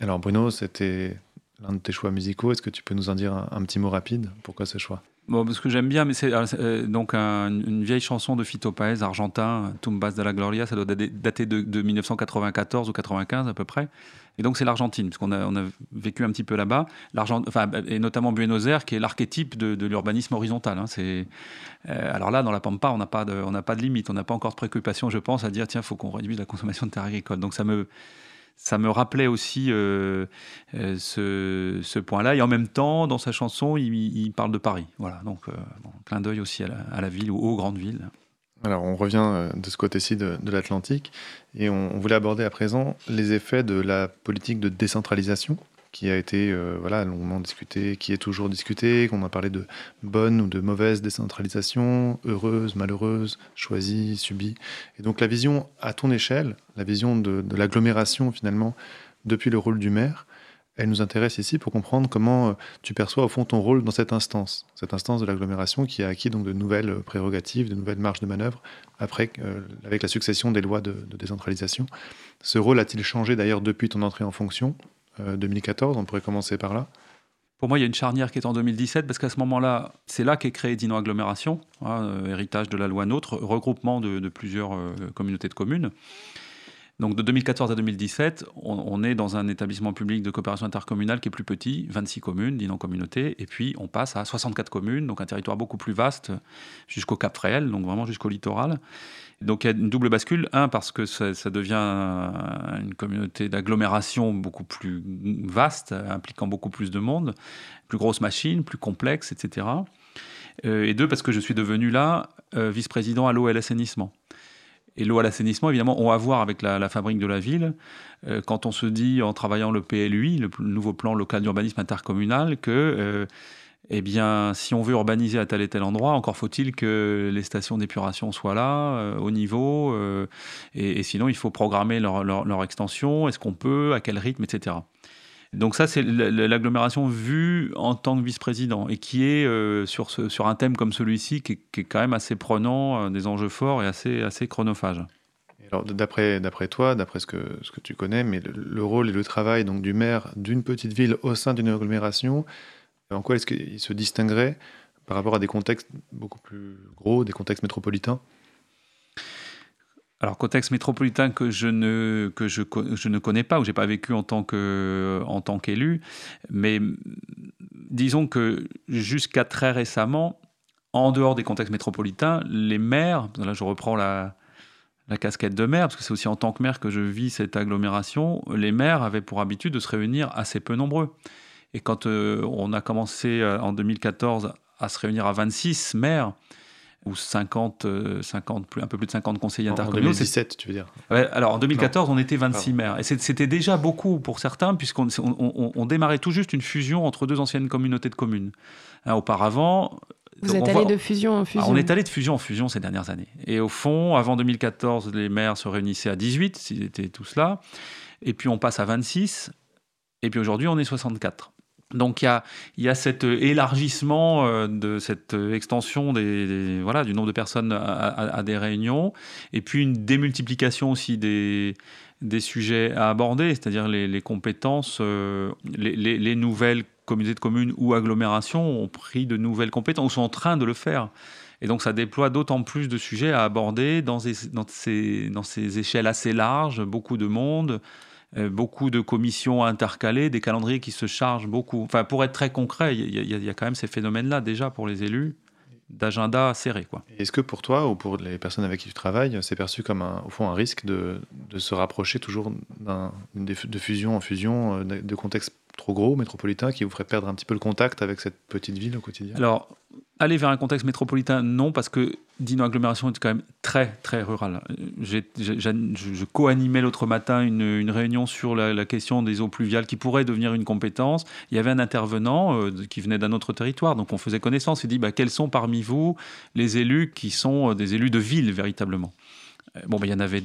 Alors Bruno, c'était l'un de tes choix musicaux, est-ce que tu peux nous en dire un, petit mot rapide? Pourquoi ce choix? Bon, parce que j'aime bien, mais c'est euh, donc une vieille chanson de Fito Paez, argentin, Tumbas de la Gloria, ça doit dater de, de 1994 ou 95 à peu près. Et donc c'est l'Argentine, parce qu'on a, on a vécu un petit peu là-bas, et notamment Buenos Aires, qui est l'archétype de, l'urbanisme horizontal. Hein. Euh, alors là, dans la Pampa, on n'a pas, de, pas de limite, on n'a pas encore de préoccupation, je pense, à dire, tiens, il faut qu'on réduise la consommation de terres agricoles. Donc ça me, ça me rappelait aussi euh, euh, ce, ce point-là. Et en même temps, dans sa chanson, il, parle de Paris. Voilà, donc clin d'œil aussi à la, à la, ville ou aux grandes villes. Alors, on revient euh, de ce côté-ci de, l'Atlantique et on, voulait aborder à présent les effets de la politique de décentralisation qui a été euh, voilà, longuement discutée, qui est toujours discutée, qu'on a parlé de bonne ou de mauvaise décentralisation, heureuse, malheureuse, choisie, subie. Et donc la vision à ton échelle, la vision de l'agglomération finalement, depuis le rôle du maire, elle nous intéresse ici pour comprendre comment euh, tu perçois au fond ton rôle dans cette instance, cette instance de l'agglomération qui a acquis donc de nouvelles euh, prérogatives, de nouvelles marges de manœuvre après, avec la succession des lois de, décentralisation. Ce rôle a-t-il changé d'ailleurs depuis ton entrée en fonction? 2014 On pourrait commencer par là. Pour moi, il y a une charnière qui est en 2017 parce qu'à ce moment-là, c'est là qu'est créé Dino Agglomération, hein, héritage de la loi NOTRe, regroupement de, plusieurs communautés de communes. Donc de 2014 à 2017, on, est dans un établissement public de coopération intercommunale qui est plus petit, 26 communes, dit non communautés, et puis on passe à 64 communes, donc un territoire beaucoup plus vaste jusqu'au Cap Fréhel, donc vraiment jusqu'au littoral. Donc il y a une double bascule, un parce que ça, devient une communauté d'agglomération beaucoup plus vaste, impliquant beaucoup plus de monde, plus grosse machine, plus complexe, etc. Euh, et deux parce que je suis devenu là euh, vice-président à l'eau et l'assainissement. Et l'eau à l'assainissement, évidemment, ont à voir avec la, fabrique de la ville. Euh, quand on se dit, en travaillant le PLUI, le nouveau plan local d'urbanisme intercommunal, que euh, eh bien, si on veut urbaniser à tel et tel endroit, encore faut-il que les stations d'épuration soient là, euh, au niveau, euh, et, sinon il faut programmer leur, leur extension, est-ce qu'on peut, à quel rythme, etc. Donc ça, c'est l'agglomération vue en tant que vice-président et qui est euh, sur, ce, sur un thème comme celui-ci qui, est quand même assez prenant, euh, des enjeux forts et assez, assez chronophage. Alors d'après toi, d'après ce que, ce que tu connais, mais le, rôle et le travail donc du maire d'une petite ville au sein d'une agglomération, en quoi est-ce qu'il se distinguerait par rapport à des contextes beaucoup plus gros, des contextes métropolitains? Alors, contexte métropolitain que je ne, que je, je ne connais pas, ou j'ai pas vécu en tant qu'élu, mais disons que jusqu'à très récemment, en dehors des contextes métropolitains, les maires, là je reprends la, la casquette de maire, parce que c'est aussi en tant que maire que je vis cette agglomération, les maires avaient pour habitude de se réunir assez peu nombreux. Et quand euh, on a commencé euh, en 2014 à se réunir à 26 maires, ou 50, 50 euh, un peu plus de 50 conseillers intercommunaux. En 2017, tu veux dire ouais, Alors en 2014, on était 26 maires. Et c'était déjà beaucoup pour certains, puisqu'on on, démarrait tout juste une fusion entre deux anciennes communautés de communes. Hein, auparavant. Vous êtes allé de fusion en fusion On est allé de fusion en fusion ces dernières années. Et au fond, avant 2014, les maires se réunissaient à 18, s'ils étaient tous là. Et puis on passe à 26. Et puis aujourd'hui, on est 64. Donc il y a, cet élargissement euh, de cette extension des, voilà, du nombre de personnes à, des réunions, et puis une démultiplication aussi des, sujets à aborder, c'est-à-dire les, compétences, euh, les, nouvelles communautés de communes ou agglomérations ont pris de nouvelles compétences, ou sont en train de le faire. Et donc ça déploie d'autant plus de sujets à aborder dans ces échelles assez larges, beaucoup de monde. Euh, beaucoup de commissions intercalées, des calendriers qui se chargent beaucoup. Enfin, pour être très concret, il y, a quand même ces phénomènes-là déjà pour les élus d'agenda serré. Est-ce que pour toi ou pour les personnes avec qui tu travailles, c'est perçu comme un, au fond un risque de, de se rapprocher toujours de fusion en fusion, euh, de contexte trop gros, métropolitain, qui vous ferait perdre un petit peu le contact avec cette petite ville au quotidien? Alors, aller vers un contexte métropolitain, non, parce que Dino Agglomération est quand même très, très rural. je co-animais l'autre matin une, réunion sur la, question des eaux pluviales qui pourrait devenir une compétence. Il y avait un intervenant euh, qui venait d'un autre territoire, donc on faisait connaissance. Il dit bah, quels sont parmi vous les élus qui sont euh, des élus de ville véritablement? Bon, ben, il y en avait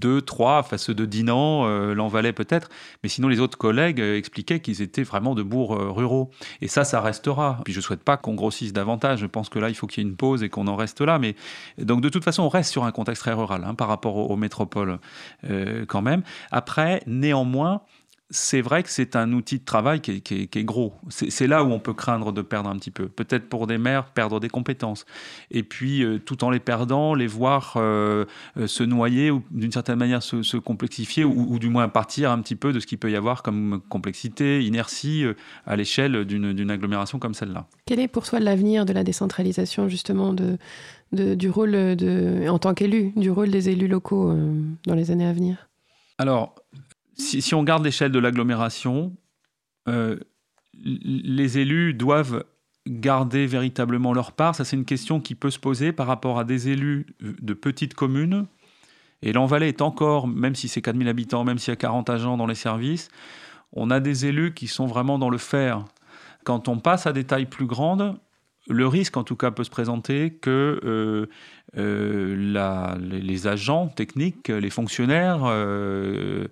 deux, trois, enfin ceux de Dinan, euh, peut-être, mais sinon les autres collègues euh, expliquaient qu'ils étaient vraiment de bourgs euh, ruraux. Et ça, ça restera. Puis je souhaite pas qu'on grossisse davantage. Je pense que là, il faut qu'il y ait une pause et qu'on en reste là. Mais donc de toute façon, on reste sur un contexte très rural hein, par rapport aux, métropoles quand même. Après, néanmoins, c'est vrai que c'est un outil de travail qui est, gros. C'est là où on peut craindre de perdre un petit peu. Peut-être pour des maires, perdre des compétences. Et puis, euh, tout en les perdant, les voir euh, euh, se noyer ou d'une certaine manière se, complexifier ou, du moins partir un petit peu de ce qu'il peut y avoir comme complexité, inertie à l'échelle d'une agglomération comme celle-là. Quel est pour toi l'avenir de la décentralisation justement de, du rôle de, en tant qu'élu, du rôle des élus locaux dans les années à venir? Alors, si, on garde l'échelle de l'agglomération, euh, les élus doivent garder véritablement leur part. Ça, c'est une question qui peut se poser par rapport à des élus de petites communes. Et l'Envalais est encore, même si c'est 4000 habitants, même s'il y a 40 agents dans les services, on a des élus qui sont vraiment dans le faire. Quand on passe à des tailles plus grandes, le risque, en tout cas, peut se présenter que euh, euh, les, agents techniques, les fonctionnaires euh,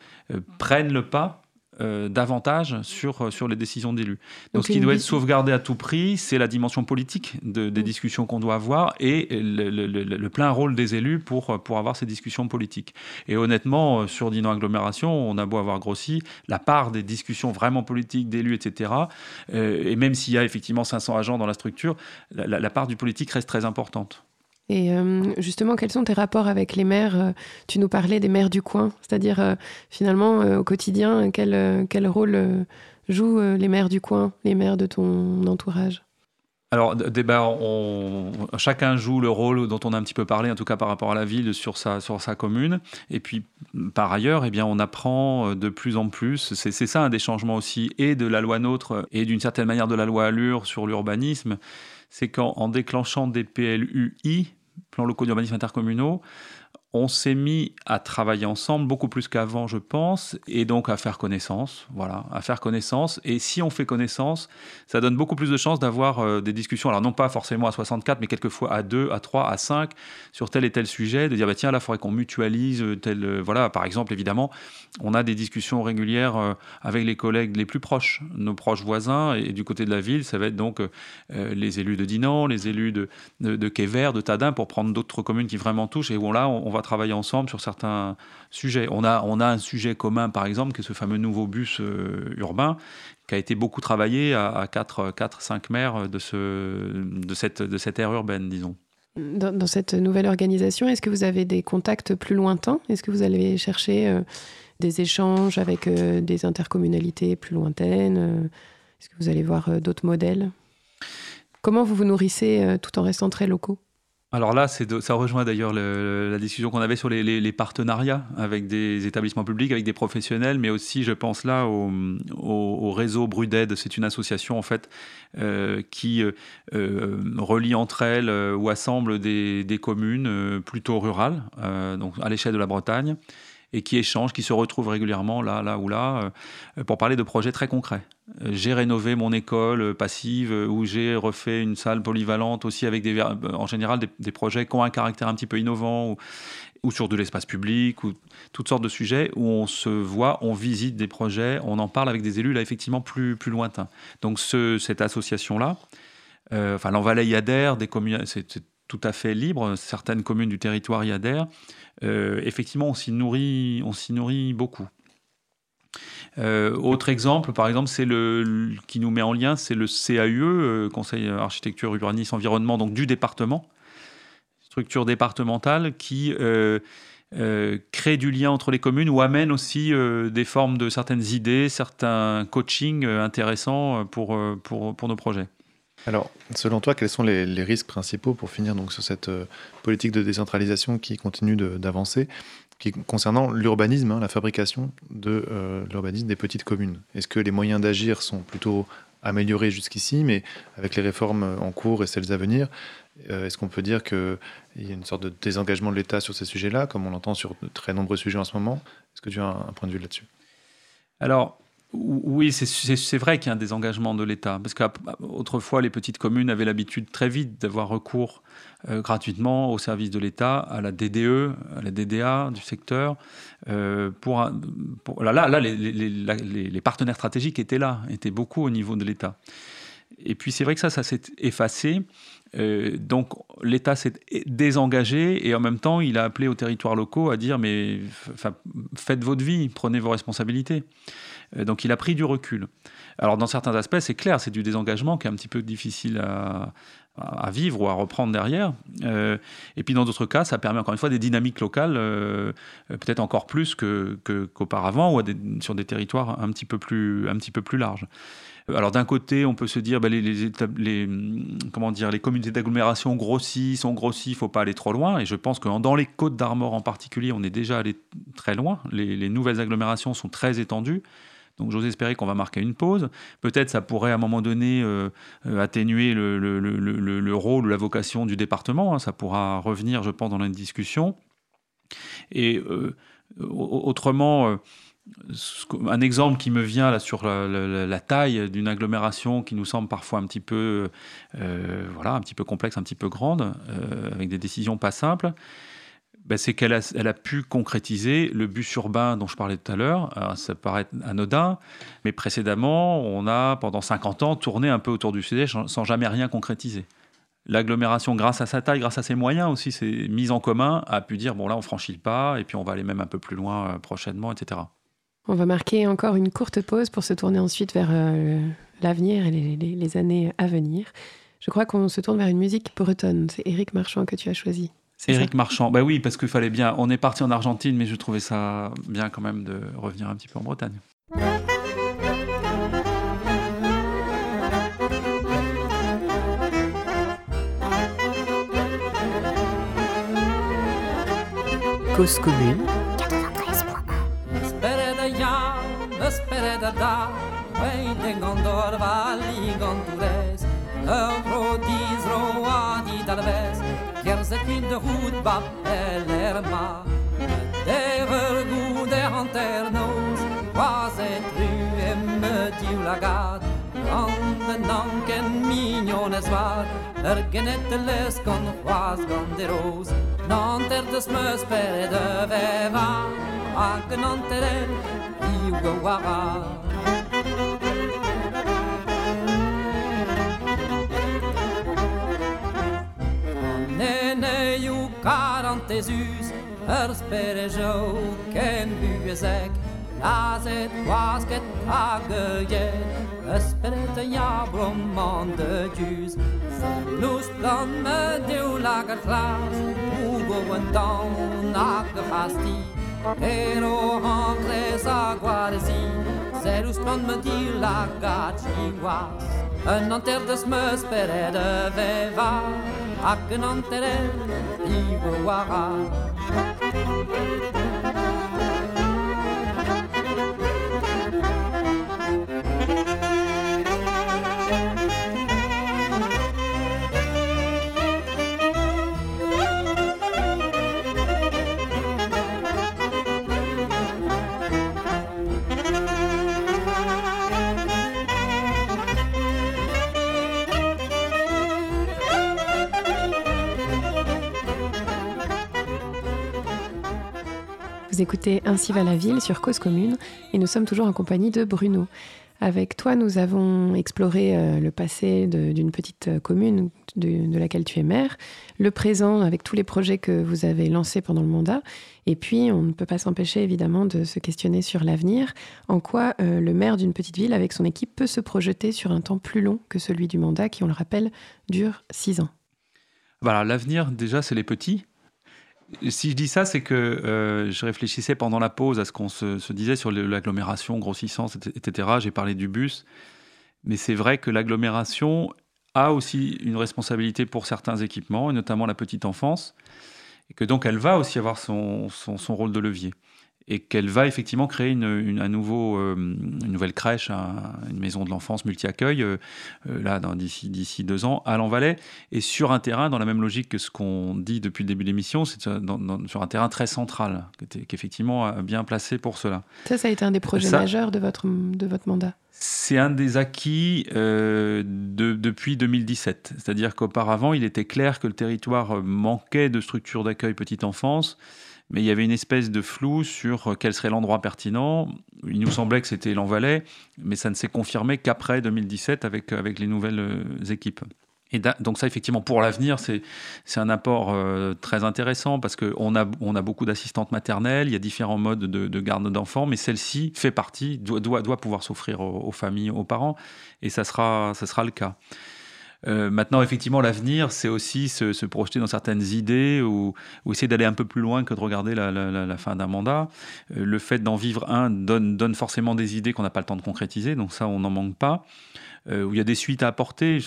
prennent le pas davantage sur, sur les décisions d'élus. Donc, ce qui doit être sauvegardé à tout prix, c'est la dimension politique des mm. discussions qu'on doit avoir et le, plein rôle des élus pour, pour avoir ces discussions politiques. Et honnêtement, sur Dinan Agglomération, on a beau avoir grossi, la part des discussions vraiment politiques d'élus, etc., et même s'il y a effectivement 500 agents dans la structure, la part du politique reste très importante. Et euh, justement, quels sont tes rapports avec les maires euh, Tu nous parlais des maires du coin, c'est-à-dire euh, finalement au quotidien, quel, quel rôle jouent les maires du coin, les maires de ton entourage? Alors, on, chacun joue le rôle dont on a un petit peu parlé, en tout cas par rapport à la ville, sur sa, sur sa commune. Et puis, par ailleurs, eh bien, on apprend de plus en plus. C'est ça un des changements aussi, et de la loi NOTRe, et d'une certaine manière de la loi Allure sur l'urbanisme. C'est qu'en déclenchant des PLUI, plans locaux d'urbanisme intercommunaux, on s'est mis à travailler ensemble beaucoup plus qu'avant, je pense, et donc à faire connaissance, voilà, à faire connaissance. Et si on fait connaissance, ça donne beaucoup plus de chances d'avoir euh, des discussions, alors non pas forcément à 64, mais quelquefois à 2, à 3, à 5, sur tel et tel sujet, de dire, bah, tiens, là, il faudrait qu'on mutualise tel... Euh, voilà, par exemple, évidemment, on a des discussions régulières euh, avec les collègues les plus proches, nos proches voisins, et, du côté de la ville, ça va être donc les élus de Dinan, les élus de, de, de de Tadin, pour prendre d'autres communes qui vraiment touchent, et où là, on va travailler ensemble sur certains sujets. On a, on a un sujet commun, par exemple, qui est ce fameux nouveau bus euh, urbain, qui a été beaucoup travaillé à, 4, 4, 5 maires de, ce, de, cette, de cette ère urbaine, disons. Dans, cette nouvelle organisation, est-ce que vous avez des contacts plus lointains? Est-ce que vous allez chercher euh, des échanges avec euh, des intercommunalités plus lointaines? Est-ce que vous allez voir d'autres modèles? Comment vous vous nourrissez tout en restant très locaux? Alors là, ça rejoint d'ailleurs la discussion qu'on avait sur les, partenariats avec des établissements publics, avec des professionnels, mais aussi, je pense là, au, réseau Bruded. C'est une association en fait euh, qui euh, relie entre elles euh, ou assemble des, des communes plutôt rurales, donc à l'échelle de la Bretagne et qui échangent, qui se retrouvent régulièrement là, là ou là, euh, pour parler de projets très concrets. Euh, j'ai rénové mon école euh, passive ou j'ai refait une salle polyvalente aussi avec des, en général des, projets qui ont un caractère un petit peu innovant ou, sur de l'espace public ou toutes sortes de sujets où on se voit, on visite des projets, on en parle avec des élus là effectivement plus, plus lointains. Donc ce, cette association-là, enfin l'Envalais y adhère, des c'est tout à fait libre, certaines communes du territoire y adhèrent. Euh, effectivement, on s'y nourrit, on s'y nourrit beaucoup. Euh, autre exemple, par exemple, c'est le qui nous met en lien, c'est le CAUE, euh, Conseil Architecture, Urbanisme, Environnement, donc du département, structure départementale qui crée du lien entre les communes ou amène aussi des formes de certaines idées, certains coachings intéressants pour, pour, pour nos projets. Alors, selon toi, quels sont les, risques principaux pour finir donc sur cette euh, politique de décentralisation qui continue d'avancer, concernant l'urbanisme, hein, la fabrication de euh, l'urbanisme des petites communes? Est-ce que les moyens d'agir sont plutôt améliorés jusqu'ici, mais avec les réformes en cours et celles à venir, euh, est-ce qu'on peut dire qu'il y a une sorte de désengagement de l'État sur ces sujets-là, comme on l'entend sur de très nombreux sujets en ce moment? Est-ce que tu as un, un point de vue là-dessus? Alors, oui, c'est vrai qu'il y a un désengagement de l'État, parce qu'autrefois, les petites communes avaient l'habitude très vite d'avoir recours euh, gratuitement au service de l'État, à la DDE, à la DDA du secteur. Euh, pour, là, là, les, partenaires stratégiques étaient là, étaient beaucoup au niveau de l'État. Et puis c'est vrai que ça, ça s'est effacé. Euh, donc l'État s'est désengagé et en même temps, il a appelé aux territoires locaux à dire mais faites votre vie, prenez vos responsabilités. Euh, donc il a pris du recul. Alors dans certains aspects, c'est clair, c'est du désengagement qui est un petit peu difficile à, vivre ou à reprendre derrière. Euh, et puis dans d'autres cas, ça permet encore une fois des dynamiques locales, euh, peut-être encore plus qu'auparavant ou sur des territoires un petit peu plus, un petit peu plus larges. Alors d'un côté, on peut se dire, bah, les, les, comment dire, les communautés d'agglomération grossissent, sont grossies, il ne faut pas aller trop loin. Et je pense que dans les côtes d'Armor en particulier, on est déjà allé très loin. Les, nouvelles agglomérations sont très étendues. Donc j'ose espérer qu'on va marquer une pause. Peut-être ça pourrait à un moment donné euh, euh, atténuer le, le, rôle ou la vocation du département. Hein. Ça pourra revenir, je pense, dans la discussion. Et euh, autrement, un exemple qui me vient là sur la, taille d'une agglomération qui nous semble parfois un petit peu, voilà, un petit peu complexe, un petit peu grande, avec des décisions pas simples. Ben, c'est qu'elle a, pu concrétiser le bus urbain dont je parlais tout à l'heure. Ça paraît anodin, mais précédemment, on a pendant 50 ans tourné un peu autour du sujet sans jamais rien concrétiser. L'agglomération, grâce à sa taille, grâce à ses moyens aussi, ses mises en commun, a pu dire bon là on franchit le pas et puis on va aller même un peu plus loin euh, prochainement, etc. On va marquer encore une courte pause pour se tourner ensuite vers euh, l'avenir et les, les, années à venir. Je crois qu'on se tourne vers une musique bretonne. C'est Éric Marchand que tu as choisi. Éric Marchand, bah oui, parce qu'il fallait bien. On est parti en Argentine, mais je trouvais ça bien quand même de revenir un petit peu en Bretagne. Cause commune. Kerzet in de hoed bab ellerma Der goede hanternoos Was het ru en me diu lagat Grande nanken mignones var Er genette les con was grande roos Nanter de smus per de veva Ag nanter el iu go Er spere jo ken buezek Lazet wasket ageje Esperet een jabrom aan de juus Loes plan me deu lager glas Hugo en down na de fasti Pero angles aguaresi Zerus plan me di lagat was Een anter de smus per de veva. Ak een anter el Ivo Vous écoutez Ainsi va la ville sur Cause Commune et nous sommes toujours en compagnie de Bruno. Avec toi, nous avons exploré euh, le passé d'une petite euh, commune de, de laquelle tu es maire, le présent avec tous les projets que vous avez lancés pendant le mandat, et puis on ne peut pas s'empêcher évidemment de se questionner sur l'avenir, en quoi euh, le maire d'une petite ville avec son équipe peut se projeter sur un temps plus long que celui du mandat qui, on le rappelle, dure six ans? Voilà, l'avenir, déjà, c'est les petits. Si je dis ça, c'est que euh, je réfléchissais pendant la pause à ce qu'on se, disait sur l'agglomération, grossissance, etc. J'ai parlé du bus. Mais c'est vrai que l'agglomération a aussi une responsabilité pour certains équipements, et notamment la petite enfance, et que donc elle va aussi avoir son, son rôle de levier. Et qu'elle va effectivement créer une, une- un nouveau, euh, une nouvelle crèche, un- une maison de l'enfance multi-accueil, euh, euh, là, d'ici deux ans, à l'Envalais et sur un terrain dans la même logique que ce qu'on dit depuis le début de l'émission, c'est sur- un terrain très central, qui est effectivement bien placé pour cela. Ça, ça a été un des projets Ça- majeurs de votre, de votre mandat. C'est un des acquis euh, de- depuis 2017. C'est-à-dire qu'auparavant, il était clair que le territoire manquait de structures d'accueil petite enfance, mais il y avait une espèce de flou sur euh, quel serait l'endroit pertinent. Il nous semblait que c'était l'Envalais, mais ça ne s'est confirmé qu'après 2017 avec, avec les nouvelles euh, équipes. Et donc ça, effectivement, pour l'avenir, c'est un apport euh, très intéressant parce qu'on a, on a beaucoup d'assistantes maternelles, il y a différents modes de, de garde d'enfants, mais celle-ci fait partie, doit, doit, doit pouvoir s'offrir aux, aux familles, aux parents, et ça sera, ça sera le cas. Euh, maintenant, effectivement, l'avenir, c'est aussi se, projeter dans certaines idées ou, essayer d'aller un peu plus loin que de regarder la, fin d'un mandat. Euh, le fait d'en vivre un donne, forcément des idées qu'on n'a pas le temps de concrétiser, donc ça, on n'en manque pas. Euh, où il y a des suites à apporter.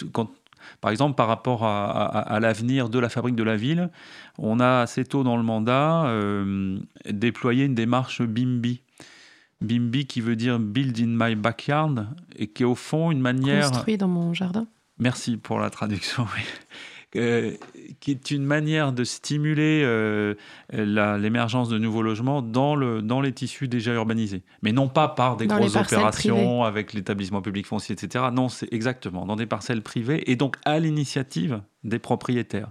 Par exemple, par rapport à l'avenir de la fabrique de la ville, on a assez tôt dans le mandat euh, déployé une démarche BIMBI. BIMBI qui veut dire Build in my backyard et qui est au fond une manière... Construit dans mon jardin. Merci pour la traduction. oui. Euh, qui est une manière de stimuler euh, l'émergence de nouveaux logements dans, le, dans les tissus déjà urbanisés. Mais non pas par des Dans grosses opérations avec l'établissement public foncier, etc. Non, c'est exactement dans des parcelles privées et donc à l'initiative des propriétaires.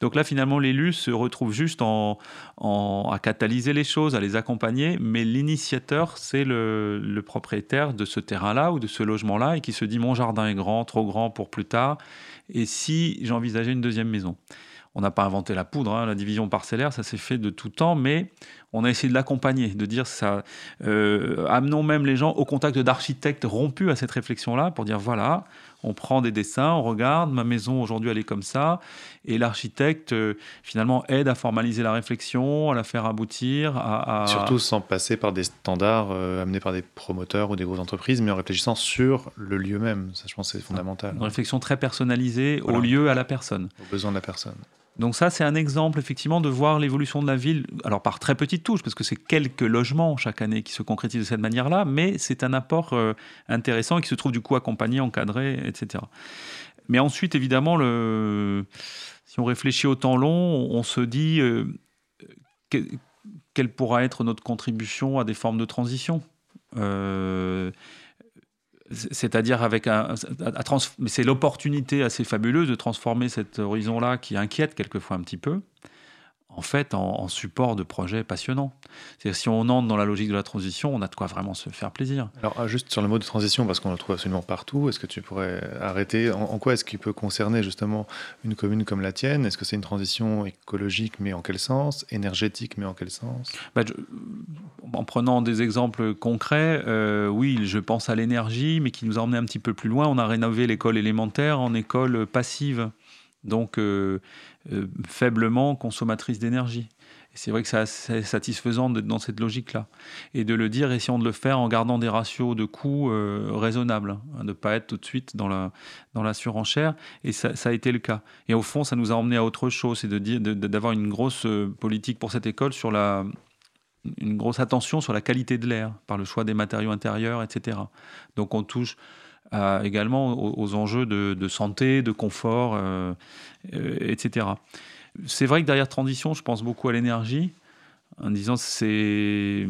Donc là, finalement, l'élu se retrouve juste à catalyser les choses, à les accompagner, mais l'initiateur, c'est le, propriétaire de ce terrain-là ou de ce logement-là et qui se dit mon jardin est grand, trop grand pour plus tard, et si j'envisageais une deuxième maison. On n'a pas inventé la poudre, hein, la division parcellaire, ça s'est fait de tout temps, mais on a essayé de l'accompagner, de dire euh, amenons même les gens au contact d'architectes rompus à cette réflexion-là pour dire voilà, on prend des dessins, on regarde, ma maison aujourd'hui elle est comme ça, et l'architecte euh, finalement aide à formaliser la réflexion, à la faire aboutir, à, à- Surtout sans passer par des standards euh, amenés par des promoteurs ou des grosses entreprises, mais en réfléchissant sur le lieu même. Ça, je pense, c'est fondamental. une réflexion très personnalisée Voilà. au lieu, à la personne. Aux besoins de la personne. Donc ça, c'est un exemple effectivement de voir l'évolution de la ville, alors par très petites touches, parce que c'est quelques logements chaque année qui se concrétisent de cette manière-là, mais c'est un apport euh, intéressant et qui se trouve du coup accompagné, encadré, etc. Mais ensuite, évidemment, si on réfléchit au temps long, on se dit quelle pourra être notre contribution à des formes de transition c'est-à-dire avec un, c'est l'opportunité assez fabuleuse de transformer cet horizon-là qui inquiète quelquefois un petit peu en fait en, support de projets passionnants. C'est-à-dire si on entre dans la logique de la transition, on a de quoi vraiment se faire plaisir. Alors ah, juste sur le mot de transition, parce qu'on le trouve absolument partout, est-ce que tu pourrais arrêter? En, quoi est-ce qu'il peut concerner justement une commune comme la tienne? Est-ce que c'est une transition écologique, mais en quel sens? Énergétique, mais en quel sens? Bah, En prenant des exemples concrets, euh, oui, je pense à l'énergie, mais qui nous a emmené un petit peu plus loin. On a rénové l'école élémentaire en école passive. Donc, euh, euh, faiblement consommatrice d'énergie. C'est vrai que c'est satisfaisant d'être dans cette logique-là. Et de le dire, essayons de le faire en gardant des ratios de coûts euh, raisonnables, hein, de ne pas être tout de suite dans la, dans surenchère. Et ça, a été le cas. Et au fond, ça nous a emmené à autre chose, c'est d'avoir une grosse euh, politique pour cette école sur la, une grosse attention sur la qualité de l'air, par le choix des matériaux intérieurs, etc. Donc on touche également aux, enjeux de, santé, de confort, euh, euh, etc. C'est vrai que derrière transition, je pense beaucoup à l'énergie, en disant c'est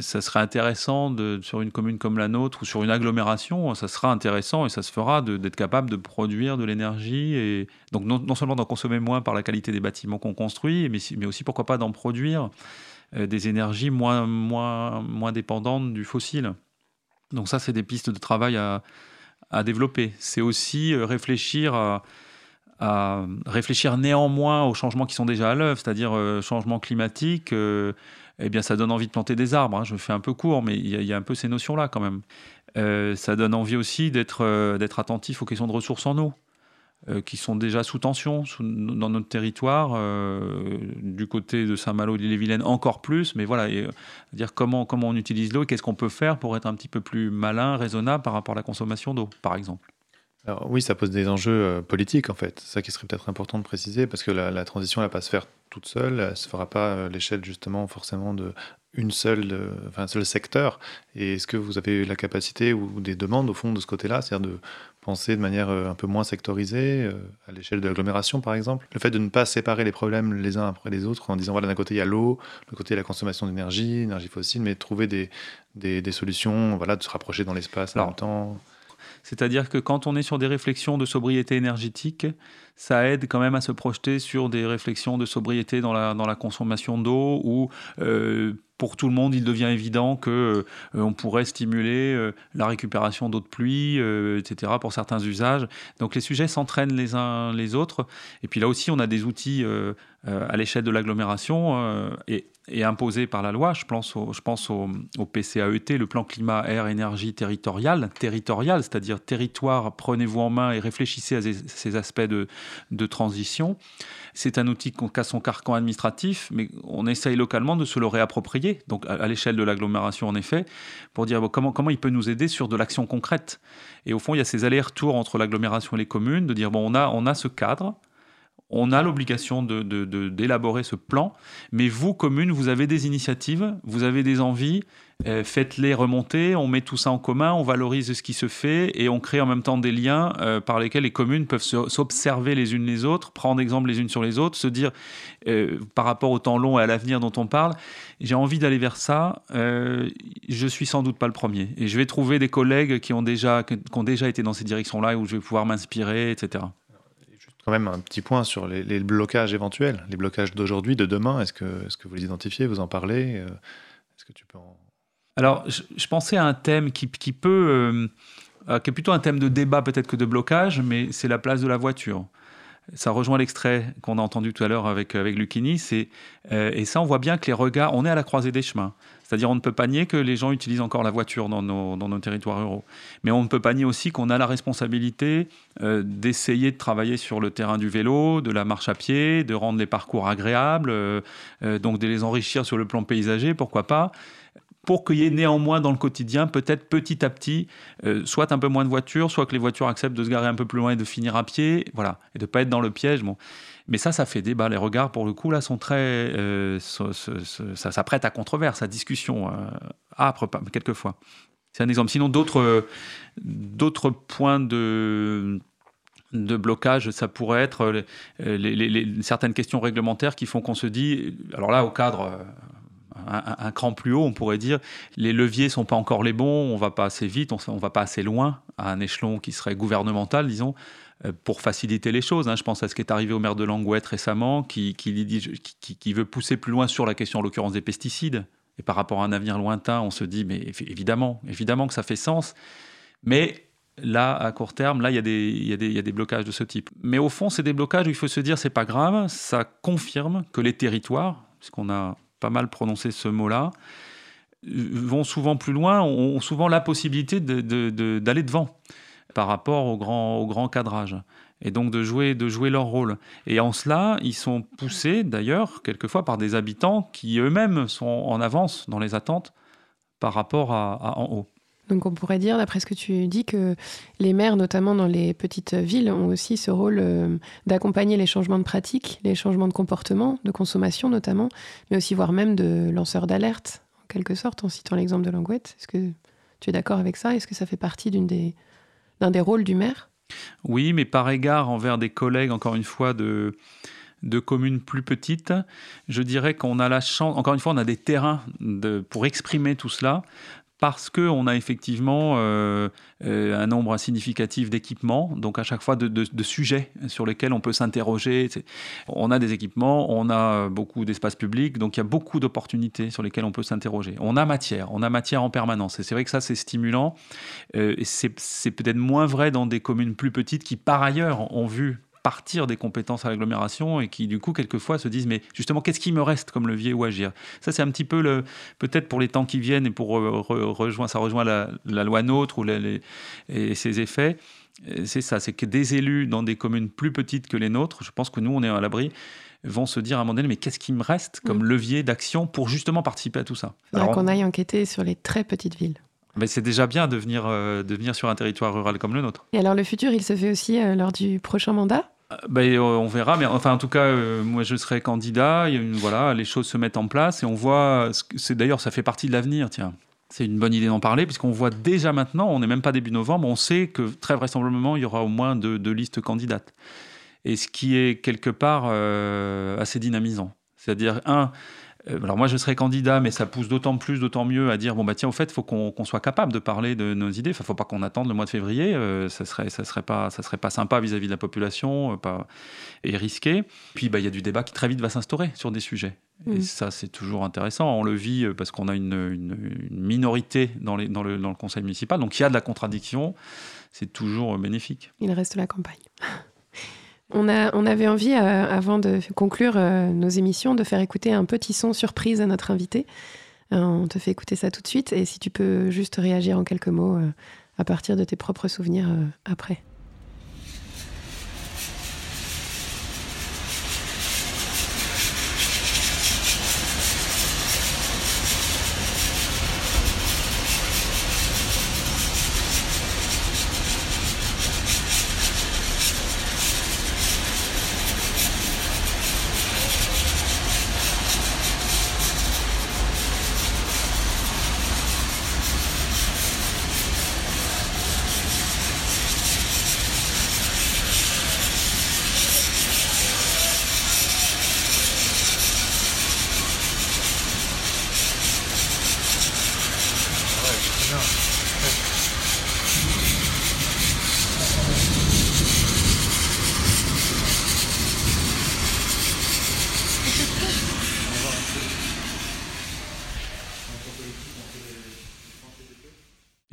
ça serait intéressant sur une commune comme la nôtre ou sur une agglomération, ça sera intéressant et ça se fera d'être capable de produire de l'énergie et donc non, seulement d'en consommer moins par la qualité des bâtiments qu'on construit, mais, mais aussi pourquoi pas d'en produire euh, des énergies moins, moins, moins dépendantes du fossile. Donc ça, c'est des pistes de travail à, développer. C'est aussi euh, réfléchir à, réfléchir néanmoins aux changements qui sont déjà à l'œuvre, c'est-à-dire euh, changement climatique. Euh, eh bien, ça donne envie de planter des arbres. Hein. Je fais un peu court, mais il y, a un peu ces notions-là quand même. ça donne envie aussi d'être attentif aux questions de ressources en eau. Euh, qui sont déjà sous tension dans notre territoire, euh, du côté de Saint-Malo, l'île-et-Vilaine encore plus, mais voilà, et, euh, dire comment on utilise l'eau et qu'est-ce qu'on peut faire pour être un petit peu plus malin, raisonnable par rapport à la consommation d'eau, par exemple. Alors, oui, ça pose des enjeux politiques en fait. C'est ça qui serait peut-être important de préciser parce que la, transition, elle va pas se faire toute seule. Elle se fera pas à l'échelle justement forcément de une seule, enfin, un seul secteur. Et est-ce que vous avez la capacité ou des demandes au fond de ce côté-là, c'est-à-dire de penser de manière euh, un peu moins sectorisée, euh, à l'échelle de l'agglomération par exemple? Le fait de ne pas séparer les problèmes les uns après les autres en disant voilà, d'un côté il y a l'eau, de l'autre côté il y a la consommation d'énergie, énergie fossile, mais trouver des, des, solutions, voilà, de se rapprocher dans l'espace en même temps. C'est-à-dire que quand on est sur des réflexions de sobriété énergétique, ça aide quand même à se projeter sur des réflexions de sobriété dans la, consommation d'eau ou euh, pour tout le monde, il devient évident que euh, on pourrait stimuler euh, la récupération d'eau de pluie, euh, etc. pour certains usages. Donc les sujets s'entraînent les uns les autres. Et puis là aussi, on a des outils à l'échelle de l'agglomération et, imposés par la loi. Je pense au, PCAET, le plan climat, air, énergie territorial, territorial, c'est-à-dire territoire, prenez-vous en main et réfléchissez à ces, aspects de transition. C'est un outil qui a son carcan administratif, mais on essaye localement de se le réapproprier, donc à, l'échelle de l'agglomération en effet, pour dire comment, comment il peut nous aider sur de l'action concrète. Et au fond, il y a ces allers-retours entre l'agglomération et les communes, de dire, bon, on a, on a ce cadre, on a l'obligation d'élaborer de, ce plan, mais vous, communes, vous avez des initiatives, vous avez des envies, euh, faites-les remonter, on met tout ça en commun, on valorise ce qui se fait et on crée en même temps des liens euh, par lesquels les communes peuvent s'observer les unes les autres, prendre exemple les unes sur les autres, se dire euh, par rapport au temps long et à l'avenir dont on parle, j'ai envie d'aller vers ça, je suis sans doute pas le premier. Et je vais trouver des collègues qui ont déjà, qui ont déjà été dans ces directions-là où je vais pouvoir m'inspirer, etc quand même un petit point sur les, blocages éventuels, les blocages d'aujourd'hui, de demain. Est-ce que, est que vous les identifiez, vous en parlez Est-ce que tu peux alors, je, pensais à un thème qui, peut, euh, euh, qui est plutôt un thème de débat peut-être que de blocage, mais c'est la place de la voiture. Ça rejoint l'extrait qu'on a entendu tout à l'heure avec, avec Lucchini. Euh, et ça, on voit bien que les regards, on est à la croisée des chemins. C'est-à-dire, on ne peut pas nier que les gens utilisent encore la voiture dans nos, dans nos territoires ruraux. Mais on ne peut pas nier aussi qu'on a la responsabilité d'essayer de travailler sur le terrain du vélo, de la marche à pied, de rendre les parcours agréables, donc de les enrichir sur le plan paysager, pourquoi pas pour qu'il y ait néanmoins dans le quotidien, peut-être petit à petit, euh, soit un peu moins de voitures, soit que les voitures acceptent de se garer un peu plus loin et de finir à pied, voilà, et de ne pas être dans le piège. Mais ça, ça fait débat. Les regards, pour le coup, là, sont très. Euh, ça s'apprête à controverse, à discussion, euh, âpre, quelquefois. C'est un exemple. Sinon, d'autres, d'autres points de de blocage, ça pourrait être certaines questions réglementaires qui font qu'on se dit, alors là, au cadre un, cran plus haut, on pourrait dire, les leviers sont pas encore les bons, on va pas assez vite, on, on va pas assez loin à un échelon qui serait gouvernemental, disons, euh, pour faciliter les choses. Hein. Je pense à ce qui est arrivé au maire de Langouette récemment, qui, veut pousser plus loin sur la question, en l'occurrence, des pesticides. Et par rapport à un avenir lointain, on se dit, mais évidemment, évidemment que ça fait sens. Mais là, à court terme, là, il y, a des, blocages de ce type. Mais au fond, c'est des blocages où il faut se dire, c'est pas grave, ça confirme que les territoires, puisqu'on a pas mal prononcé ce mot-là, vont souvent plus loin, ont souvent la possibilité d'aller devant par rapport au grand, au grand cadrage et donc de jouer, de jouer leur rôle. Et en cela, ils sont poussés d'ailleurs quelquefois par des habitants qui eux-mêmes sont en avance dans les attentes par rapport à, en haut. Donc on pourrait dire, d'après ce que tu dis, que les maires, notamment dans les petites villes, ont aussi ce rôle euh, d'accompagner les changements de pratiques, les changements de comportement, de consommation notamment, mais aussi voire même de lanceurs d'alerte, en quelque sorte, en citant l'exemple de Langouette. Est-ce que tu es d'accord avec ça? Est-ce que ça fait partie d'une des d'un des rôles du maire? Oui, mais par égard envers des collègues, encore une fois, de, communes plus petites, je dirais qu'on a la chance, encore une fois, on a des terrains de, pour exprimer tout cela parce qu'on a effectivement euh, euh, un nombre significatif d'équipements, donc à chaque fois de, sujets sur lesquels on peut s'interroger. On a des équipements, on a beaucoup d'espaces publics, donc il y a beaucoup d'opportunités sur lesquelles on peut s'interroger. On a matière, on a matière en permanence. Et c'est vrai que ça, c'est stimulant. Euh, c'est peut-être moins vrai dans des communes plus petites qui, par ailleurs, ont vu partir des compétences à l'agglomération et qui du coup quelquefois se disent mais justement qu'est-ce qui me reste comme levier ou agir? Ça c'est un petit peu le peut-être pour les temps qui viennent et pour euh, rejoindre ça rejoint la, loi NOTRe ou les, et ses effets c'est ça c'est que des élus dans des communes plus petites que les nôtres je pense que nous on est à l'abri vont se dire à un moment donné, mais qu'est-ce qui me reste comme mm. levier d'action pour justement participer à tout ça? Il faudra qu'on aille enquêter sur les très petites villes. Mais c'est déjà bien de venir, euh, de venir sur un territoire rural comme le nôtre. Et alors le futur, il se fait aussi euh, lors du prochain mandat? Ben, on verra, mais enfin en tout cas, euh, moi je serai candidat. voilà, les choses se mettent en place et on voit. C'est d'ailleurs, ça fait partie de l'avenir. Tiens, c'est une bonne idée d'en parler puisqu'on voit déjà maintenant, on n'est même pas début novembre, on sait que très vraisemblablement il y aura au moins deux, listes candidates. Et ce qui est quelque part euh, assez dynamisant. C'est-à-dire un, euh, alors moi, je serais candidat, mais ça pousse d'autant plus, d'autant mieux à dire bon bah tiens, au fait, il faut qu'on soit capable de parler de nos idées. Enfin, faut pas qu'on attende le mois de février. Euh, ça serait, ça serait pas, ça serait pas sympa vis-à-vis de la population, euh, pas et risqué. Puis bah il y a du débat qui très vite va s'instaurer sur des sujets. Et mmh. ça, c'est toujours intéressant. On le vit parce qu'on a une, une, minorité dans, les, dans, le, dans le conseil municipal, donc il y a de la contradiction. C'est toujours bénéfique. Il reste la campagne. On, avait envie, euh, avant de conclure euh, nos émissions, de faire écouter un petit son surprise à notre invité. Euh, on te fait écouter ça tout de suite et si tu peux juste réagir en quelques mots à partir de tes propres souvenirs après.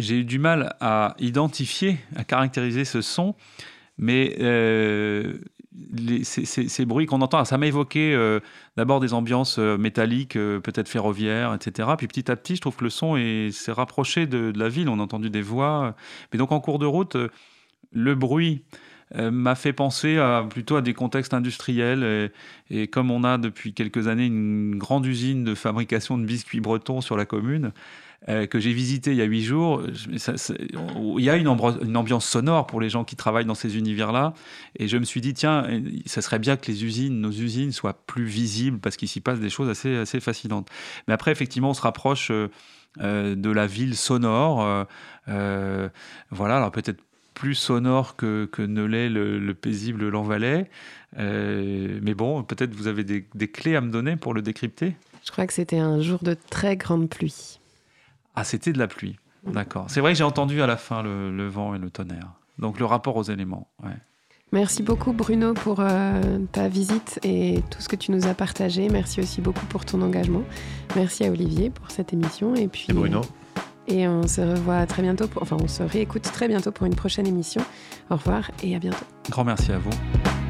J'ai eu du mal à identifier, à caractériser ce son, mais euh, ces, bruits qu'on entend, ça m'a évoqué euh, d'abord des ambiances euh, métalliques, peut-être ferroviaires, etc. Puis petit à petit, je trouve que le son s'est rapproché de, la ville. On a entendu des voix. Mais donc en cours de route, le bruit m'a fait penser plutôt à des contextes industriels. Et, comme on a depuis quelques années une grande usine de fabrication de biscuits bretons sur la commune, euh, que j'ai visité il y a huit jours, il y a une, ambiance sonore pour les gens qui travaillent dans ces univers-là. Et je me suis dit, tiens, ça serait bien que les usines, nos usines, soient plus visibles parce qu'il s'y passe des choses assez, assez fascinantes. Mais après, effectivement, on se rapproche euh, euh, de la ville sonore. voilà, alors peut-être plus sonore que, que ne l'est le, le paisible Lanvalet. Euh, mais bon, peut-être vous avez des clés à me donner pour le décrypter? Je crois que c'était un jour de très grande pluie. Ah, c'était de la pluie. D'accord. C'est vrai que j'ai entendu à la fin le, le vent et le tonnerre. Donc le rapport aux éléments. Ouais. Merci beaucoup Bruno pour euh, ta visite et tout ce que tu nous as partagé. Merci aussi beaucoup pour ton engagement. Merci à Olivier pour cette émission. Et puis Et Bruno Et on se revoit très bientôt, pour- enfin on se réécoute très bientôt pour une prochaine émission. Au revoir et à bientôt. Grand merci à vous.